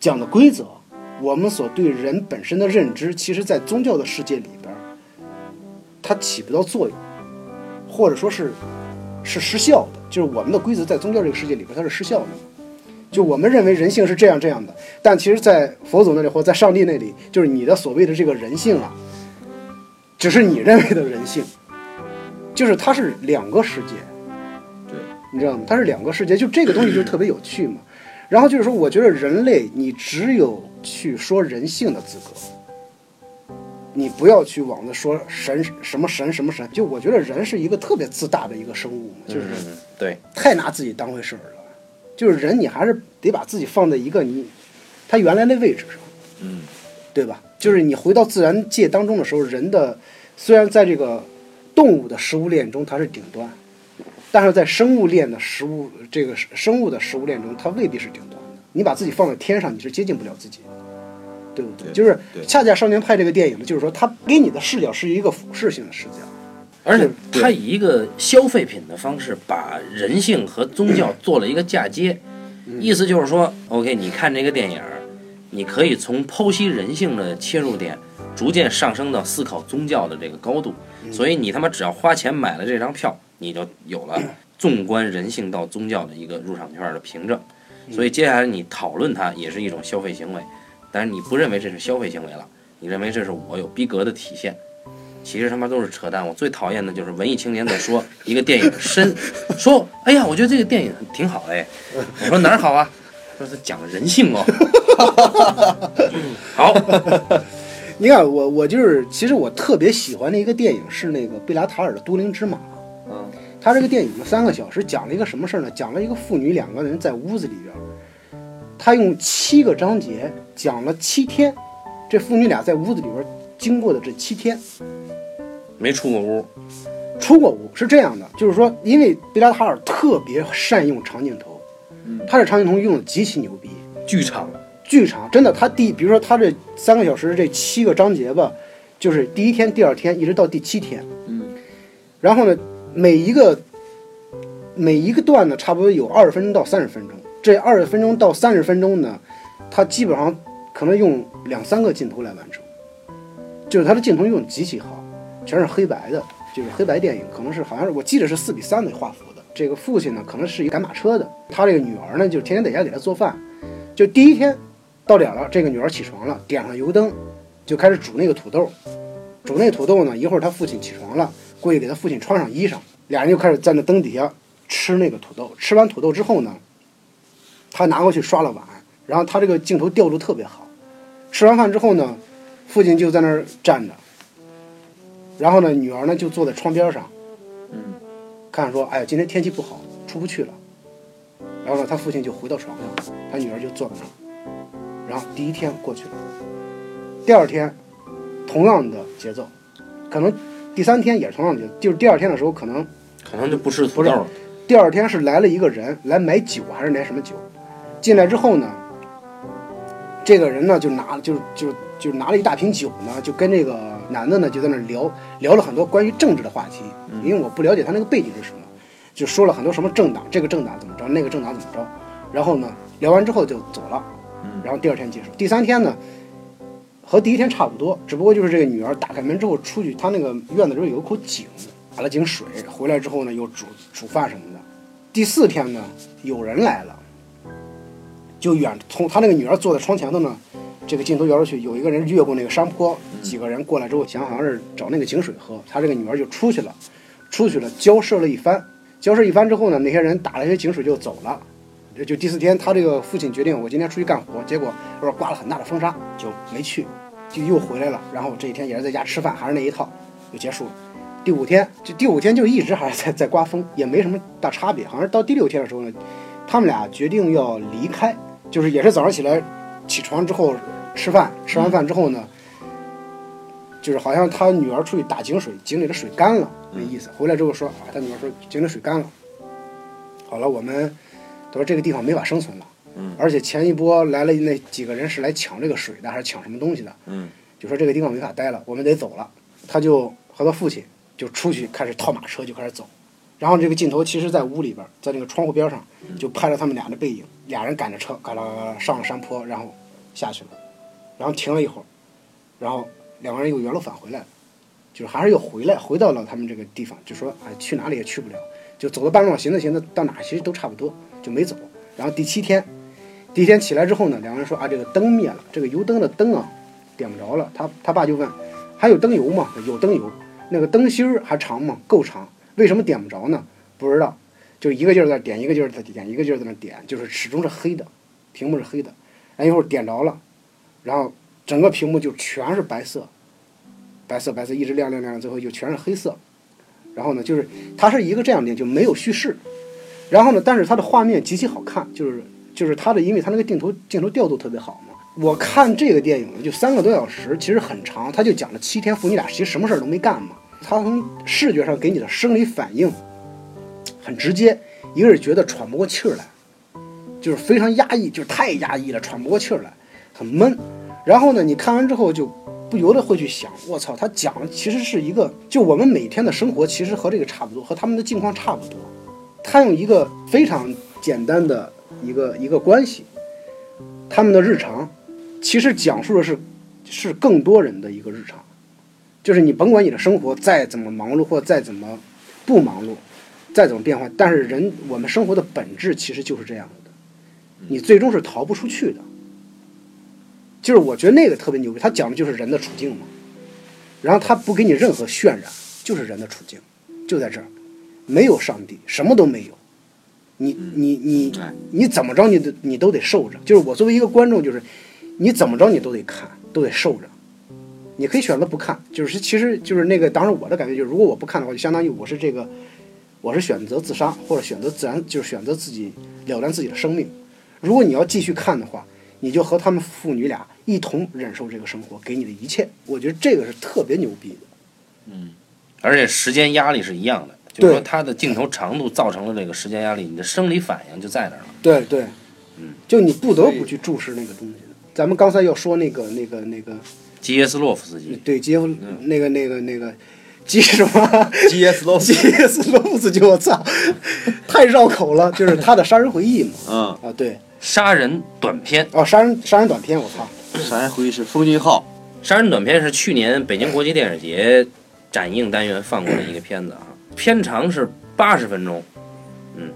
讲的规则，我们所对人本身的认知，其实在宗教的世界里边，它起不到作用，或者说是是失效的。就是我们的规则在宗教这个世界里边，它是失效的。就我们认为人性是这样这样的，但其实，在佛祖那里或在上帝那里，就是你的所谓的这个人性啊，只是你认为的人性，就是它是两个世界。对，你知道吗？它是两个世界，就这个东西就特别有趣嘛。然后就是说，我觉得人类你只有去说人性的资格，你不要去往那说神什么神什么神。就我觉得人是一个特别自大的一个生物，就是嗯对，太拿自己当回事儿了。就是人，你还是得把自己放在一个你他原来的位置上。嗯对吧？就是你回到自然界当中的时候，人的虽然在这个动物的食物链中它是顶端，但是在生物链的食物这个生物的食物链中，它未必是顶端的。你把自己放在天上，你是接近不了自己的，对不对？对就是恰恰《少年派》这个电影呢，就是说它给你的视角是一个俯视性的视角。而且对他以一个消费品的方式，把人性和宗教做了一个嫁接，意思就是说，OK，你看这个电影，你可以从剖析人性的切入点，逐渐上升到思考宗教的这个高度。所以你他妈只要花钱买了这张票，你就有了纵观人性到宗教的一个入场券的凭证。所以接下来你讨论它也是一种消费行为，但是你不认为这是消费行为了，你认为这是我有逼格的体现。其实他妈都是扯淡。我最讨厌的就是文艺青年在说 一个电影深，说哎呀，我觉得这个电影挺好哎。我说哪儿好啊？说他讲人性哦。好，你看我我就是，其实我特别喜欢的一个电影是那个贝拉塔尔的《都灵之马》。嗯他这个电影呢，三个小时，讲了一个什么事儿呢？讲了一个父女两个人在屋子里边儿，他用七个章节讲了七天，这父女俩在屋子里边经过的这七天，没出过屋，出过屋，是这样的，就是说，因为贝拉塔尔特别善用长镜头，嗯。他这长镜头用的极其牛逼，剧场，剧场，真的，他第，比如说他这三个小时这七个章节吧，就是第一天、第二天一直到第七天，嗯，然后呢，每一个每一个段呢，差不多有二十分钟到三十分钟，这二十分钟到三十分钟呢，他基本上可能用两三个镜头来完成，就是他的镜头用极其好，全是黑白的，就是黑白电影，可能是好像是我记得是四比三的画幅的。这个父亲呢，可能是一赶马车的，他这个女儿呢，就天天在家给他做饭。就第一天到点了，这个女儿起床了，点上油灯，就开始煮那个土豆。煮那土豆呢，一会儿他父亲起床了，过去给他父亲穿上衣裳，俩人就开始在那灯底下吃那个土豆。吃完土豆之后呢，他拿过去刷了碗，然后他这个镜头调度特别好。吃完饭之后呢，父亲就在那儿站着，然后呢，女儿呢就坐在窗边上，嗯，看说，哎呀，今天天气不好，出不去了。然后呢，他父亲就回到床上，他女儿就坐在那儿。然后第一天过去了，第二天同样的节奏，可能第三天也是同样的节奏，就是第二天的时候，可能可能就不吃土不是豆，第二天是来了一个人来买酒还是来什么酒，进来之后呢，这个人呢就拿就就就拿了一大瓶酒呢，就跟这个男的呢就在那聊聊了很多关于政治的话题，因为我不了解他那个背景是什么，就说了很多什么政党，这个政党怎么着，那个政党怎么着，然后呢聊完之后就走了，然后第二天结束，第三天呢。和第一天差不多，只不过就是这个女儿打开门之后出去，她那个院子里有一口井，打了井水，回来之后呢又煮煮饭什么的。第四天呢，有人来了，就远从他那个女儿坐在窗前头呢，这个镜头摇出去，有一个人越过那个山坡，几个人过来之后，想好像是找那个井水喝，他这个女儿就出去了，出去了交涉了一番，交涉一番之后呢，那些人打了一些井水就走了。这就第四天，他这个父亲决定我今天出去干活，结果外边刮了很大的风沙，就没去，就又回来了。然后这一天也是在家吃饭，还是那一套，就结束了。第五天，就第五天就一直还是在在刮风，也没什么大差别。好像到第六天的时候呢，他们俩决定要离开，就是也是早上起来起床之后吃饭，吃完饭之后呢，就是好像他女儿出去打井水，井里的水干了，那意思。回来之后说啊，他女儿说井里水干了，好了，我们他说这个地方没法生存了。嗯，而且前一波来了那几个人是来抢这个水的，还是抢什么东西的？嗯，就说这个地方没法待了，我们得走了。他就和他父亲就出去开始套马车就开始走，然后这个镜头其实在屋里边，在那个窗户边上就拍了他们俩的背影，俩人赶着车嘎啦嘎啦上了山坡，然后下去了，然后停了一会儿，然后两个人又原路返回来了，就是还是又回来回到了他们这个地方，就说哎去哪里也去不了，就走到半路上行着行着到哪儿其实都差不多，就没走。然后第七天，第一天起来之后呢，两个人说啊这个灯灭了，这个油灯的灯啊点不着了。他他爸就问还有灯油吗？有灯油，那个灯芯儿还长吗？够长，为什么点不着呢？不知道，就一个劲儿在点，一个劲儿在点，一个劲儿在那点，就是始终是黑的，屏幕是黑的。然后一会儿点着了，然后整个屏幕就全是白色，白色白色一直亮亮亮，最后就全是黑色。然后呢，就是它是一个这样的，就没有叙事。然后呢，但是它的画面极其好看，就是就是它的，因为它那个镜头镜头调度特别好嘛。我看这个电影就三个多小时，其实很长，他就讲了七天父女俩其实什么事儿都没干嘛。他从视觉上给你的生理反应很直接，一个是觉得喘不过气儿来，就是非常压抑，就是太压抑了，喘不过气儿来，很闷。然后呢，你看完之后就不由得会去想，我操，他讲的其实是一个，就我们每天的生活其实和这个差不多，和他们的境况差不多。他用一个非常简单的一个一个关系，他们的日常，其实讲述的是是更多人的一个日常，就是你甭管你的生活再怎么忙碌或再怎么不忙碌，再怎么变化，但是人我们生活的本质其实就是这样的，你最终是逃不出去的。就是我觉得那个特别牛逼，他讲的就是人的处境嘛，然后他不给你任何渲染，就是人的处境，就在这儿。没有上帝，什么都没有，你你你哎你怎么着你都你都得受着。就是我作为一个观众，就是你怎么着你都得看，都得受着。你可以选择不看，就是其实就是那个当时我的感觉就是，如果我不看的话，就相当于我是这个，我是选择自杀或者选择自然，就是选择自己了断自己的生命。如果你要继续看的话，你就和他们父女俩一同忍受这个生活给你的一切。我觉得这个是特别牛逼的。嗯，而且时间压力是一样的，就是说对它的镜头长度造成了这个时间压力，你的生理反应就在那儿了。对对，嗯，就你不得不去注视那个东西。咱们刚才要说那个那个那个，基耶斯洛夫斯基，对杰夫嗯那个那个那个基什么 G.S. 罗基耶斯洛夫斯基，我操，太绕口了，就是他的杀人回忆嘛。嗯，啊，对，杀人短片，哦，杀人杀人短片，我操，杀人回忆是风俊浩，杀人短片是去年北京国际电影节展映单元放过的一个片子啊，片长是八十分钟。嗯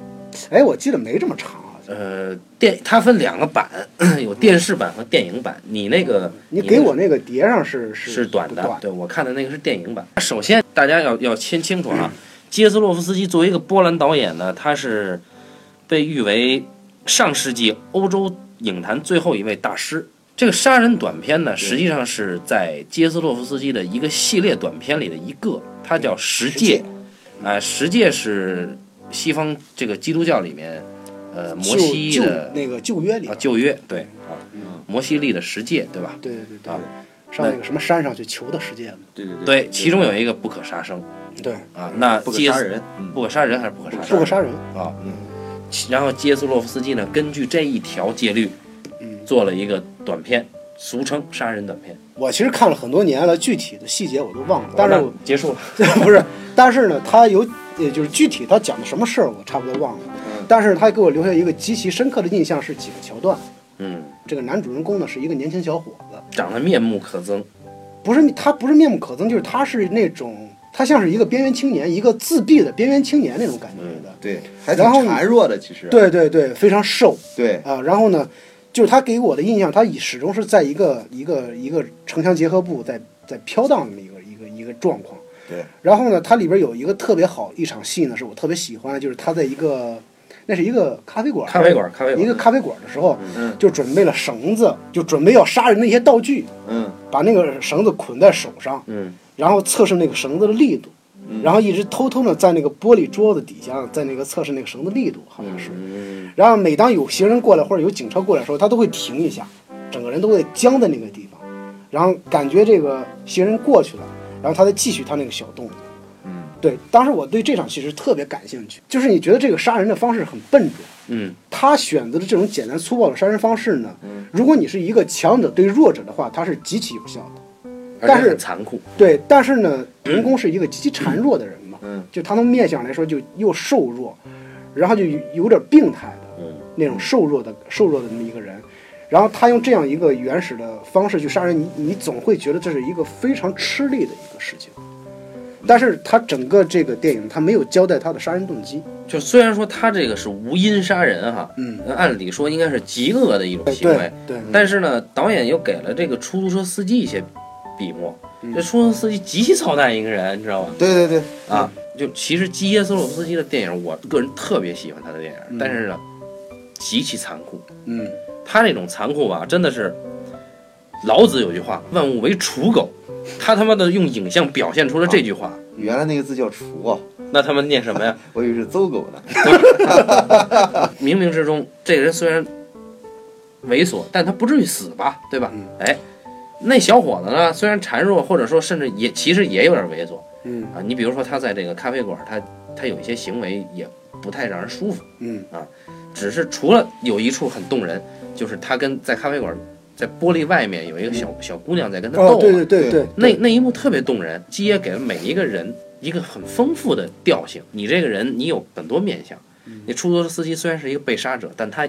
哎，我记得没这么长啊。呃，电它分两个版，有电视版和电影版。你那个你给我那个碟上是是是短的，对我看的那个是电影版。首先，大家要要先清楚啊，杰斯洛夫斯基作为一个波兰导演呢，他是被誉为上世纪欧洲影坛最后一位大师。这个杀人短片呢，实际上是在杰斯洛夫斯基的一个系列短片里的一个，它叫《十诫》。啊，十诫是西方这个基督教里面，呃，摩西旧的那个旧约里啊，旧约，对啊，摩西立的十诫，对吧？对对对啊，上那个什么山上去求的十诫嘛。对对对，其中有一个不可杀生对，啊，那不可杀人，嗯不可杀人还是不可杀生不可杀人。啊？嗯然后杰斯洛夫斯基呢，根据这一条戒律，嗯，做了一个短片，俗称杀人短片。我其实看了很多年了，具体的细节我都忘了，但是我结束了，不是，但是呢，他有，也就是具体他讲的什么事儿，我差不多忘了。嗯但是他给我留下一个极其深刻的印象是几个桥段。嗯，这个男主人公呢是一个年轻小伙子，长得面目可憎，不是他不是面目可憎，就是他是那种他像是一个边缘青年，一个自闭的边缘青年那种感觉的。对，还挺然后孱弱的，其实，对对对，非常瘦对，啊。然后呢，就是他给我的印象，他以始终是在一个一个一个城乡结合部在在飘荡那么一个一个一个状况。对。然后呢，它里边有一个特别好一场戏呢，是我特别喜欢的，就是他在一个那是一个咖啡馆，咖啡馆，咖啡馆，一个咖啡馆的时候，嗯。就准备了绳子，就准备要杀人的一些道具，嗯。把那个绳子捆在手上，嗯。然后测试那个绳子的力度，嗯。然后一直偷偷的在那个玻璃桌子底下，在那个测试那个绳子力度，好像是。嗯，然后每当有行人过来或者有警车过来的时候，他都会停一下，整个人都会僵在那个地方，然后感觉这个行人过去了，然后他再继续他那个小动作。嗯，对，当时我对这场戏是特别感兴趣，就是你觉得这个杀人的方式很笨拙，嗯，他选择的这种简单粗暴的杀人方式呢，嗯如果你是一个强者对弱者的话，它是极其有效的。但是残酷，对，但是呢，主人公是一个极其孱弱的人嘛，嗯就他从面相来说就又瘦弱，然后就有有点病态的嗯那种瘦弱的瘦弱的那么一个人，然后他用这样一个原始的方式去杀人，你你总会觉得这是一个非常吃力的一个事情。但是他整个这个电影他没有交代他的杀人动机，就虽然说他这个是无因杀人哈，嗯，按理说应该是极恶的一种行为对，对，但是呢，导演又给了这个出租车司机一些笔墨。嗯。这出租车司机极其操蛋一个人，你知道吧？对对对，啊，就其实基耶斯洛夫斯基的电影，我个人特别喜欢他的电影，嗯。但是呢，极其残酷。嗯，他那种残酷吧，真的是老子有句话“万物为刍狗”，他他妈的用影像表现出了这句话，原来那个字叫刍啊，那他们念什么呀？我以为是邹狗呢。冥冥之中，这个人虽然猥琐，但他不至于死吧，对吧？嗯哎，那小伙子呢，虽然孱弱，或者说甚至也其实也有点猥琐嗯啊。你比如说他在这个咖啡馆，他他有一些行为也不太让人舒服，嗯啊只是除了有一处很动人，就是他跟在咖啡馆在玻璃外面有一个小小姑娘在跟他斗、啊，哦，对对对对，那那一幕特别动人，基耶给了每一个人一个很丰富的调性。你这个人，你有很多面相。你出租车司机虽然是一个被杀者，但他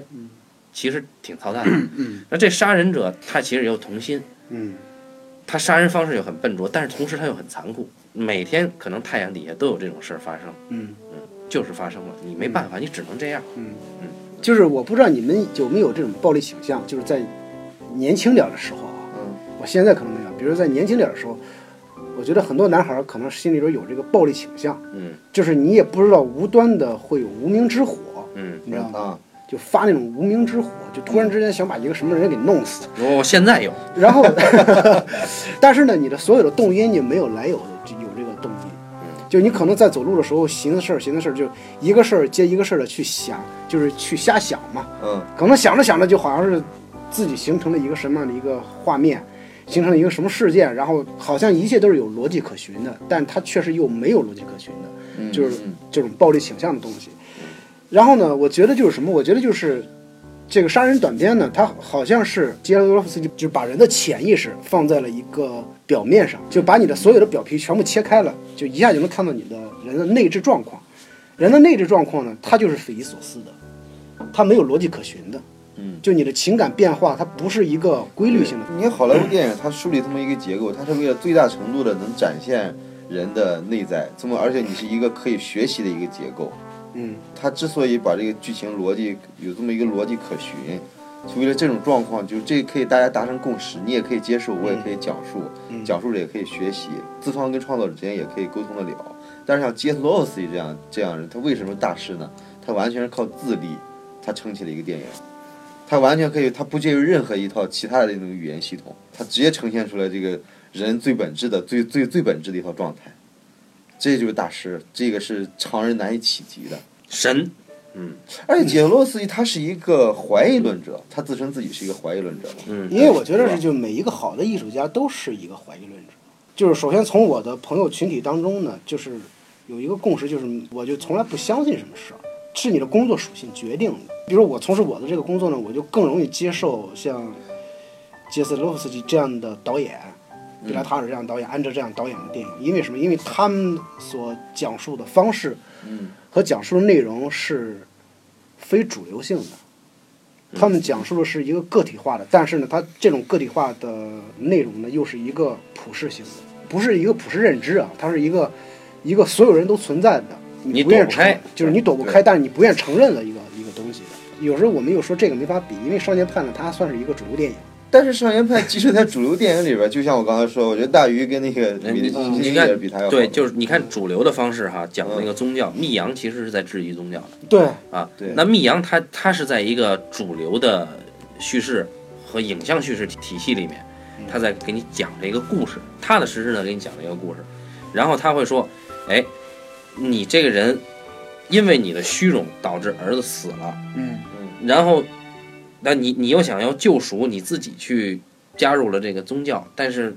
其实挺操蛋的。嗯那这杀人者他其实也有童心，嗯他杀人方式又很笨拙，但是同时他又很残酷。每天可能太阳底下都有这种事儿发生，嗯就是发生了，你没办法，你只能这样。嗯嗯，就是我不知道你们有没有这种暴力倾向，就是在年轻点的时候啊，嗯我现在可能没有，比如在年轻点的时候，我觉得很多男孩儿可能心里边有这个暴力倾向，嗯。就是你也不知道无端的会有无名之火，嗯，你知道吗？啊，就发那种无名之火，就突然之间想把一个什么人给弄死，我现在有，然后，但是呢，你的所有的动因你没有来由的就有这个动因，就你可能在走路的时候寻思事儿寻思事儿，就一个事儿接一个事儿的去想，就是去瞎想嘛。嗯。可能想着想着就好像是自己形成了一个什么样的一个画面，形成了一个什么事件，然后好像一切都是有逻辑可循的，但它确实又没有逻辑可循的。嗯就是嗯这种暴力倾向的东西。然后呢，我觉得就是什么？我觉得就是这个杀人短片呢，它好像是杰罗夫斯基就把人的潜意识放在了一个表面上，就把你的所有的表皮全部切开了，就一下就能看到你的人的内置状况。人的内置状况呢，它就是匪夷所思的，它没有逻辑可循的。嗯，就你的情感变化，它不是一个规律性的。你看好莱坞电影，它树立这么一个结构，它是为了最大程度的能展现人的内在，这么而且你是一个可以学习的一个结构。嗯，它之所以把这个剧情逻辑有这么一个逻辑可循，是为了这种状况，就这可以大家达成共识，你也可以接受，我也可以讲述，嗯。讲述者也可以学习，资方跟创作者之间也可以沟通得了。但是像杰斯罗斯这样这样人，他为什么大师呢？他完全是靠自立，他撑起了。一个电影。他完全可以，他不介于任何一套其他的那种语言系统，他直接呈现出来这个人最本质的、最最最本质的一套状态。这就是大师，这个是常人难以企及的。神，嗯而且杰罗斯基他是一个怀疑论者，他自称自己是一个怀疑论者嘛。嗯，因为我觉得是，就每一个好的艺术家都是一个怀疑论者。就是首先从我的朋友群体当中呢，就是有一个共识，就是我就从来不相信什么事儿，是你的工作属性决定的。比如我从事我的这个工作呢，我就更容易接受像杰斯洛夫斯基这样的导演，贝拉塔尔这样导演，安哲这样导演的电影。因为什么？因为他们所讲述的方式嗯和讲述的内容是非主流性的。他们讲述的是一个个体化的，但是呢，他这种个体化的内容呢，又是一个普世性的，不是一个普世认知啊，它是一个一个所有人都存在的，你不愿躲不开承，就是你躲不开，但是你不愿承认的一个一个东西。有时候我们又说这个没法比，因为《少年派》呢，它算是一个主流电影，但是少年派即使在主流电影里边，就像我刚才说，我觉得大鱼跟那个嗯比嗯比你看比他要对，就是你看主流的方式哈，讲那个宗教，密阳其实是在质疑宗教的对，啊。对那密阳它它是在一个主流的叙事和影像叙事体体系里面，他在给你讲这个故事，踏踏实实的给你讲这个故事，然后他会说，哎，你这个人因为你的虚荣导致儿子死了，嗯然后，那你你又想要救赎，你自己去加入了这个宗教，但是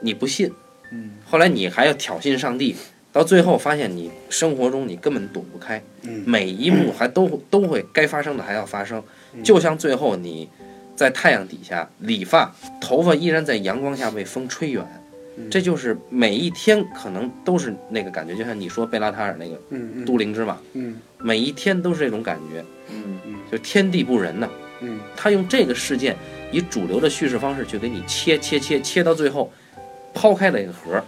你不信，嗯后来你还要挑衅上帝，到最后发现你生活中你根本躲不开，嗯每一幕还都都会该发生的还要发生，就像最后你在太阳底下理发，头发依然在阳光下被风吹远。嗯这就是每一天可能都是那个感觉，就像你说贝拉塔尔那个都灵之马，嗯每一天都是这种感觉，嗯就天地不仁呐。嗯他用这个事件以主流的叙事方式去给你切切切切到最后，抛开了一个核，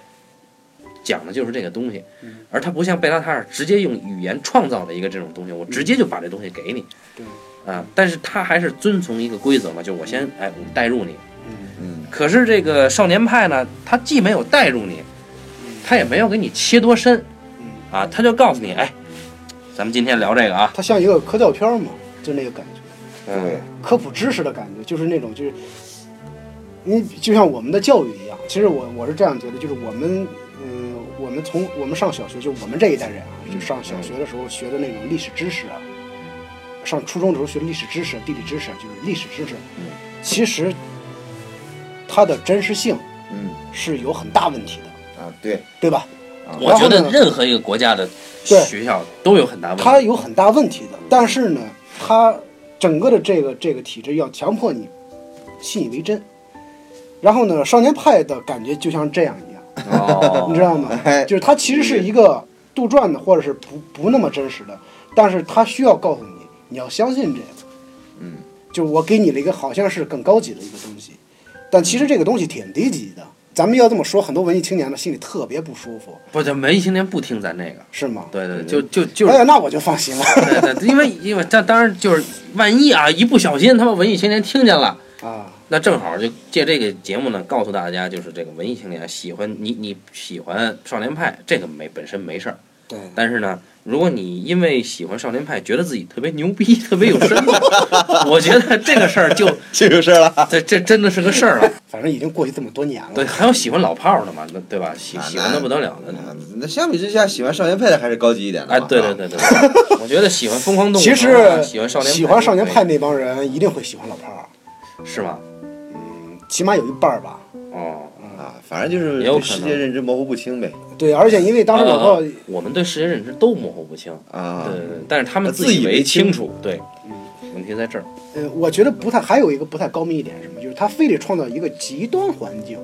讲的就是这个东西。而他不像贝拉塔尔直接用语言创造了一个这种东西，我直接就把这东西给你。对啊，但是他还是遵从一个规则嘛，就我先哎，我带入你。嗯嗯可是这个少年派呢，他既没有带入你，他也没有给你切多深。嗯，啊，他就告诉你，哎，咱们今天聊这个啊，它像一个科教片儿嘛，就那个感觉。对，科普知识的感觉，就是那种就是，你就像我们的教育一样。其实我我是这样觉得，就是我们嗯，我们从我们上小学，就我们这一代人啊，就上小学的时候学的那种历史知识啊，上初中的时候学的历史知识、地理知识，就是历史知识，其实它的真实性嗯。是有很大问题的，啊对，对吧？我觉得任何一个国家的对学校都有很大问题。它有很大问题的，但是呢，它整个的这个这个体制要强迫你信以为真。然后呢，少年派的感觉就像这样一样，哦。你知道吗？哎。就是它其实是一个杜撰的，或者是不不那么真实的，但是它需要告诉你，你要相信这个。嗯，就是我给你了一个好像是更高级的一个东西，但其实这个东西挺低级的。咱们要这么说，很多文艺青年呢心里特别不舒服，不，这文艺青年不听咱这个。是吗？对对，就就就是哎呀，那我就放心了对对，因为因为这当然就是万一啊，一不小心他们文艺青年听见了，啊。那正好就借这个节目呢，告诉大家，就是这个文艺青年喜欢你你喜欢少年派，这个没本身没事儿，对，但是呢，如果你因为喜欢少年派，觉得自己特别牛逼、特别有身份，我觉得这个事儿就 这个事儿了。这这真的是个事儿了。反正已经过去这么多年了。对，还有喜欢老炮儿的嘛，那对吧？喜喜欢的不得了的。嗯那相比之下，喜欢少年派的还是高级一点的哎，对对啊，对对，对我觉得喜欢疯狂动物其实啊喜欢少年喜欢少年派那帮人一定会喜欢老炮儿，是吗？嗯起码有一半儿吧。哦，啊，反正就是对也有可能世界认知模糊不清呗对，而且因为当时老炮呃我们对世界认知都模糊不清，啊对，对对，但是他们自以以为为清清楚，对，问题在这儿。呃，我觉得不太，还有一个不太高明一点是什么？就是他非得创造一个极端环境，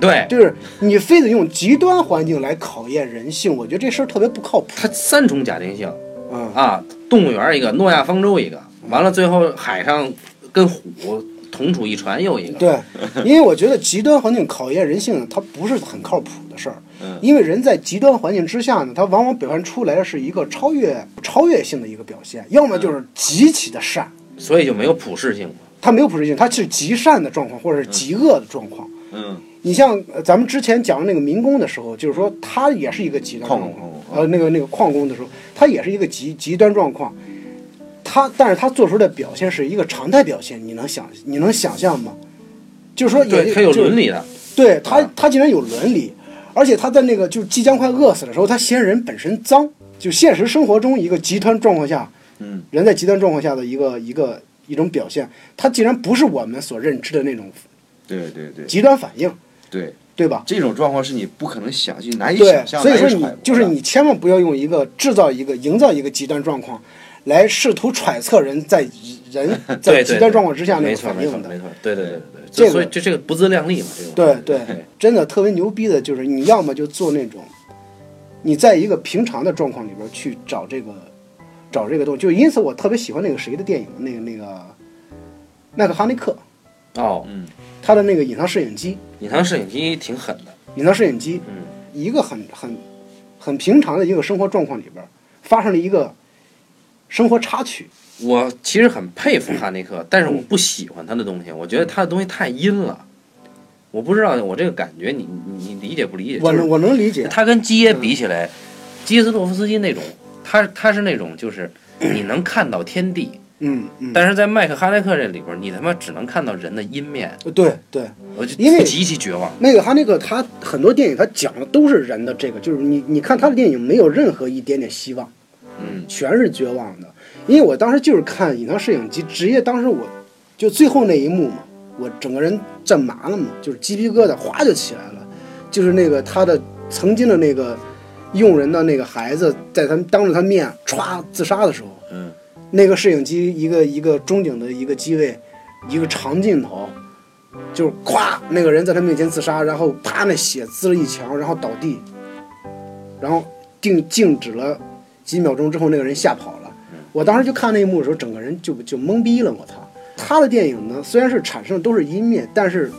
对，就是你非得用极端环境来考验人性，我觉得这事儿特别不靠谱。它三重假定性啊，啊，动物园一个，诺亚方舟一个，完了最后海上跟虎同处一船又一个。对，因为我觉得极端环境考验人性，它不是很靠谱的事儿。嗯因为人在极端环境之下呢，他往往表现出来的是一个超越超越性的一个表现，要么就是极其的善，所以就没有普适性嘛。它没有普适性，它是极善的状况或者是极恶的状况。嗯你像呃咱们之前讲的那个民工的时候，就是说他也是一个极端状况呃，那个那个矿工的时候，他也是一个极极端状况。他，但是他做出的表现是一个常态表现，你能想你能想象吗？就是说也，对，他有伦理的。对他啊，他竟然有伦理，而且他在那个就即将快饿死的时候，他嫌人本身脏。就现实生活中一个极端状况下，嗯，人在极端状况下的一个一个一种表现，他竟然不是我们所认知的那种对对对极端反应，对，对吧？这种状况是你不可能想去难以想，象，所以说你就是你千万不要用一个制造一个营造一个极端状况，来试图揣测人在人 在极端状况之下那没个错没错反应的。没错，对对对对对，这个所以这这个不自量力嘛，这种对对对，真的特别牛逼的就是你要么就做那种，你在一个平常的状况里边去找这个找这个东西，就因此我特别喜欢那个谁的电影，那个那个麦克哈尼克。哦，嗯他的那个隐藏摄影机，隐藏摄影机挺狠的，隐藏摄影机，嗯，一个很很很平常的一个生活状况里边发生了一个生活插曲。我其实很佩服哈内克，但是我不喜欢他的东西，我觉得他的东西太阴了。我不知道我这个感觉你你你理解不理解？我能我能理解，他跟基耶比起来，基耶斯洛夫斯基那种，他他是那种就是 你能看到天地，嗯嗯，但是在麦克哈内克这里边，你他妈只能看到人的阴面，对对，我就因为极其绝望。那个哈内克他很多电影他讲的都是人的这个，就是你你看他的电影没有任何一点点希望，嗯，全是绝望的。因为我当时就是看隐藏摄影机，直接当时我就最后那一幕嘛，我整个人站麻了嘛，就是鸡皮疙瘩哗就起来了，就是那个他的曾经的那个佣人的那个孩子在他当着他面歘自杀的时候，嗯，那个摄影机一个一个中景的一个机位，一个长镜头，就是咵那个人在他面前自杀，然后啪那血滋了一墙，然后倒地，然后定静止了几秒钟之后，那个人吓跑了。我当时就看那一幕的时候，整个人就就懵逼了。我操！他的电影呢，虽然是产生的都是阴面，但是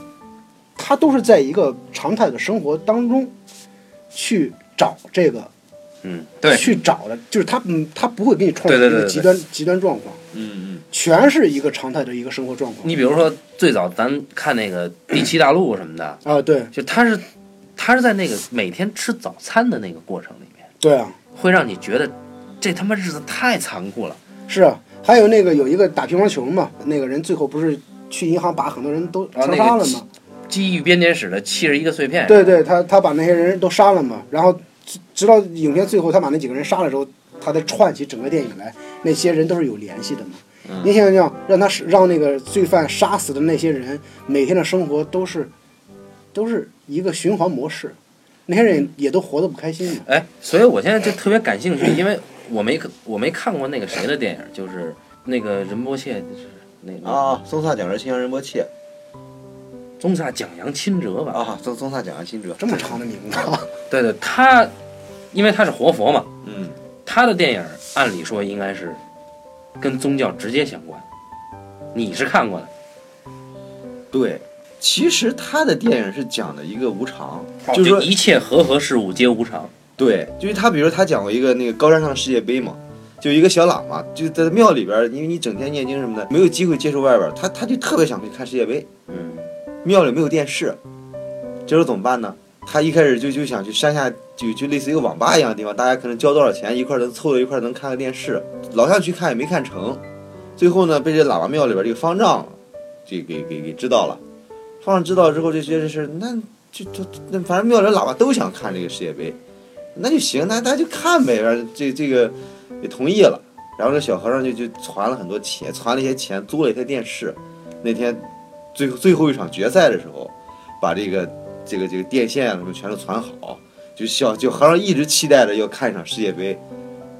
他都是在一个常态的生活当中去找这个嗯，对，去找的，就是他嗯，他不会给你创造一个极端极端状况，嗯嗯全是一个常态的一个生活状况你比如说最早咱看那个《第七大陆》什么的，啊，对就他是他是在那个每天吃早餐的那个过程里面，对啊，会让你觉得这他妈日子太残酷了。是啊，还有那个有一个打乒乓球嘛，那个人最后不是去银行把很多人都杀了吗？记忆编年史的七十一个碎片，对对，他他把那些人都杀了嘛，然后直直到影片最后他把那几个人杀了之后，他再串起整个电影来，那些人都是有联系的嘛。你想想，让他是让那个罪犯杀死的那些人，每天的生活都是都是一个循环模式，那些人也都活得不开心嘛。哎，所以我现在就特别感兴趣，因为我没我没看过那个谁的电影，就是那个仁波切，就是那嗯个啊，松萨讲哲清扬仁波切宗萨蒋扬钦哲吧？啊，松松萨讲扬钦哲这么长的名字啊，对对，他因为他是活佛嘛，嗯，他的电影按理说应该是跟宗教直接相关。你是看过的，对。其实他的电影是讲的一个无常，就是说就一切和合事物皆无常。对，就是他，比如他讲过一个那个高山上的世界杯嘛，就一个小喇嘛就在庙里边儿，因为你整天念经什么的，没有机会接触外边儿，他他就特别想去看世界杯，嗯，庙里没有电视，这时候怎么办呢？他一开始就就想去山下，就就类似一个网吧一样的地方，大家可能交多少钱一块儿能凑到一块儿能看个电视，老想去看也没看成，最后呢被这喇嘛庙里边这个方丈这给给给知道了，方丈知道之后就觉得这事那就就那反正庙里喇叭都想看这个世界杯，那就行，那大家就看呗，然后这这个也同意了，然后这小和尚就就攒了很多钱，攒了一些钱，租了一台电视，那天最后最后一场决赛的时候。把这个这个这个电线啊什么全都攒好，就小就和尚一直期待着要看一场世界杯。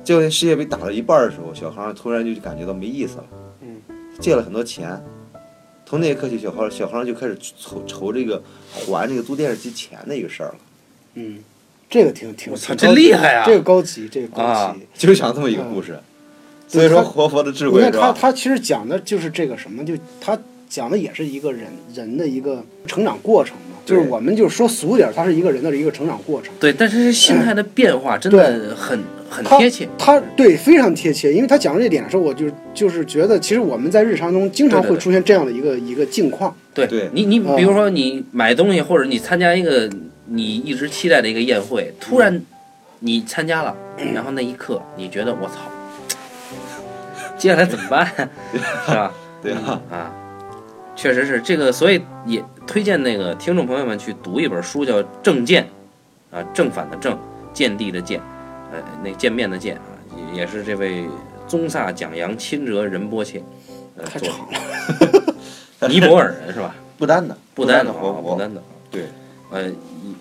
结果那世界杯打到一半的时候，小和尚突然就感觉到没意思了，嗯，借了很多钱。从那一刻起，小和小和尚就开始愁愁这个还这个租电视机钱的一个事儿了，嗯，这个挺挺我操真挺厉害啊这个高级，这个高啊级。就讲这么一个故事。所以说，活佛的智慧是吧？他其实讲的就是这个什么，就他讲的也是一个人人的一个成长过程嘛，就是我们就是说俗点儿，它是一个人的一个成长过程。对，但是这心态的变化真的很很贴切。他对非常贴切，因为他讲这点的时候，我就就是觉得，其实我们在日常中经常会出现这样的一个一个境况。对对你，你嗯比如说你买东西，或者你参加一个你一直期待的一个宴会，突然你参加了，然后那一刻你觉得我操，接下来怎么办？是吧？对啊，啊，确实是这个，所以也推荐那个听众朋友们去读一本书，叫《正见》，啊，正反的正，见地的见，呃，那见面的见啊，也也是这位宗萨讲扬钦哲仁波切，呃，太做长了，尼泊尔人是吧？不丹的，不丹的不，丹的，对呃，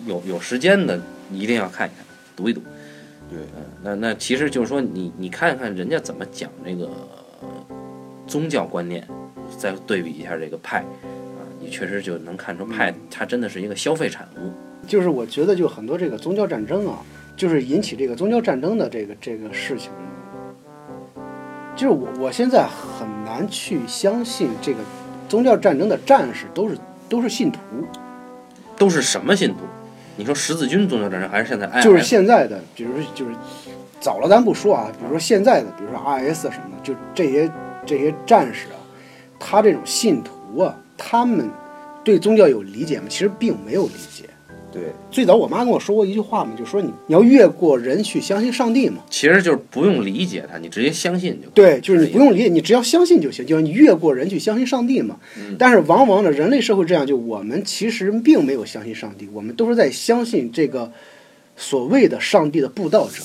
有有时间的一定要看一看，读一读。对，嗯，那那其实就是说你你看看人家怎么讲这个呃宗教观念，再对比一下这个派啊，你确实就能看出派它真的是一个消费产物。就是我觉得就很多这个宗教战争啊，就是引起这个宗教战争的这个这个事情呢，就是我我现在很难去相信这个宗教战争的战士都是都是信徒，都是什么信徒？你说十字军宗教战争还是现在？就是现在的，比如就是早了咱不说啊，比如说现在的，比如说 IS 什么的，就这些这些战士啊，他这种信徒啊，他们对宗教有理解吗？其实并没有理解。对，最早我妈跟我说过一句话嘛，就说你你要越过人去相信上帝嘛。其实就是不用理解他，你直接相信就。对，就是你不用理解，你只要相信就行，就是你越过人去相信上帝嘛。嗯但是往往呢，人类社会这样，就我们其实并没有相信上帝，我们都是在相信这个所谓的上帝的布道者。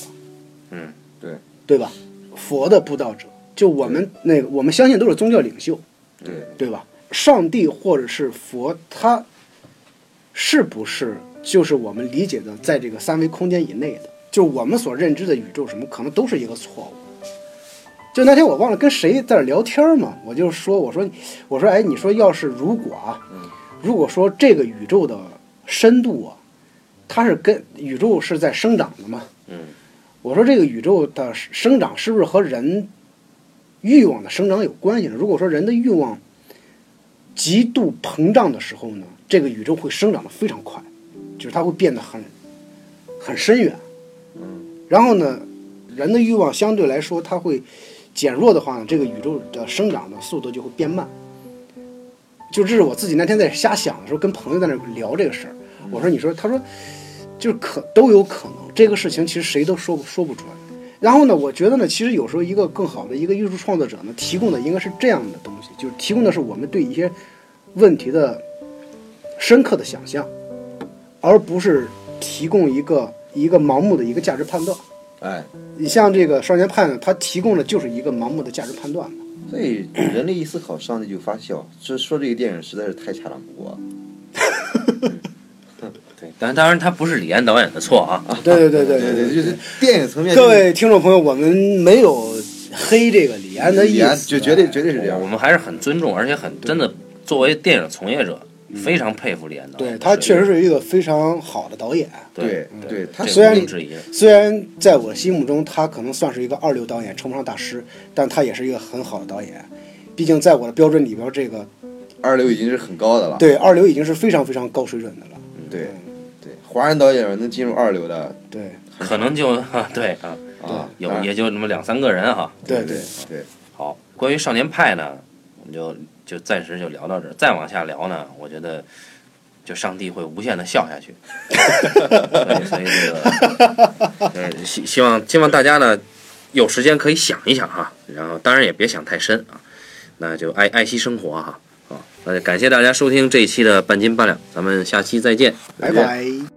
嗯，对，对吧？佛的布道者，就我们那个我们相信都是宗教领袖，对，对吧？上帝或者是佛，他是不是就是我们理解的在这个三维空间以内的？就我们所认知的宇宙什么，可能都是一个错误。就那天我忘了跟谁在那聊天嘛，我就说我说我说哎，你说要是如果啊，如果说这个宇宙的深度啊，它是跟宇宙是在生长的嘛，嗯，我说这个宇宙的生长是不是和人欲望的生长有关系呢？如果说人的欲望极度膨胀的时候呢，这个宇宙会生长的非常快，就是它会变得很很深远。然后呢，人的欲望相对来说它会减弱的话呢，这个宇宙的生长的速度就会变慢。就这是我自己那天在瞎想的时候，跟朋友在那聊这个事儿。我说，你说，他说，就是可都有可能，这个事情其实谁都说不说不准。然后呢，我觉得呢，其实有时候一个更好的一个艺术创作者呢，提供的应该是这样的东西，就是提供的是我们对一些问题的深刻的想象，而不是提供一个一个盲目的一个价值判断。哎，你像这个少年派呢，它提供的就是一个盲目的价值判断嘛。所以人类一思考，上帝就发笑。这说这个电影实在是太恰当不过了。对，当当然他不是李安导演的错啊。对对对对对对就是电影层面。各位听众朋友，我们没有黑这个李安的意思，就绝对绝对是这样我。们还是很尊重，而且很真的，作为电影从业者，非常佩服李安导演。对他确实是一个非常好的导演。对对对他虽然。虽然在我心目中，他可能算是一个二流导演，称不上大师，但他也是一个很好的导演。毕竟在我的标准里边，这个二流已经是很高的了。对二流已经是非常非常高水准的了。对对，华人导演能进入二流的对可能就 啊，对啊，啊，有也就那么两三个人哈。对对对，好，关于少年派呢，我们就就暂时就聊到这儿。再往下聊呢，我觉得就上帝会无限的笑下去。所 以所以这个，呃，希希望希望大家呢有时间可以想一想哈，然后当然也别想太深啊，那就爱爱惜生活哈。好，那就感谢大家收听这一期的半斤八两，咱们下期再见。拜拜。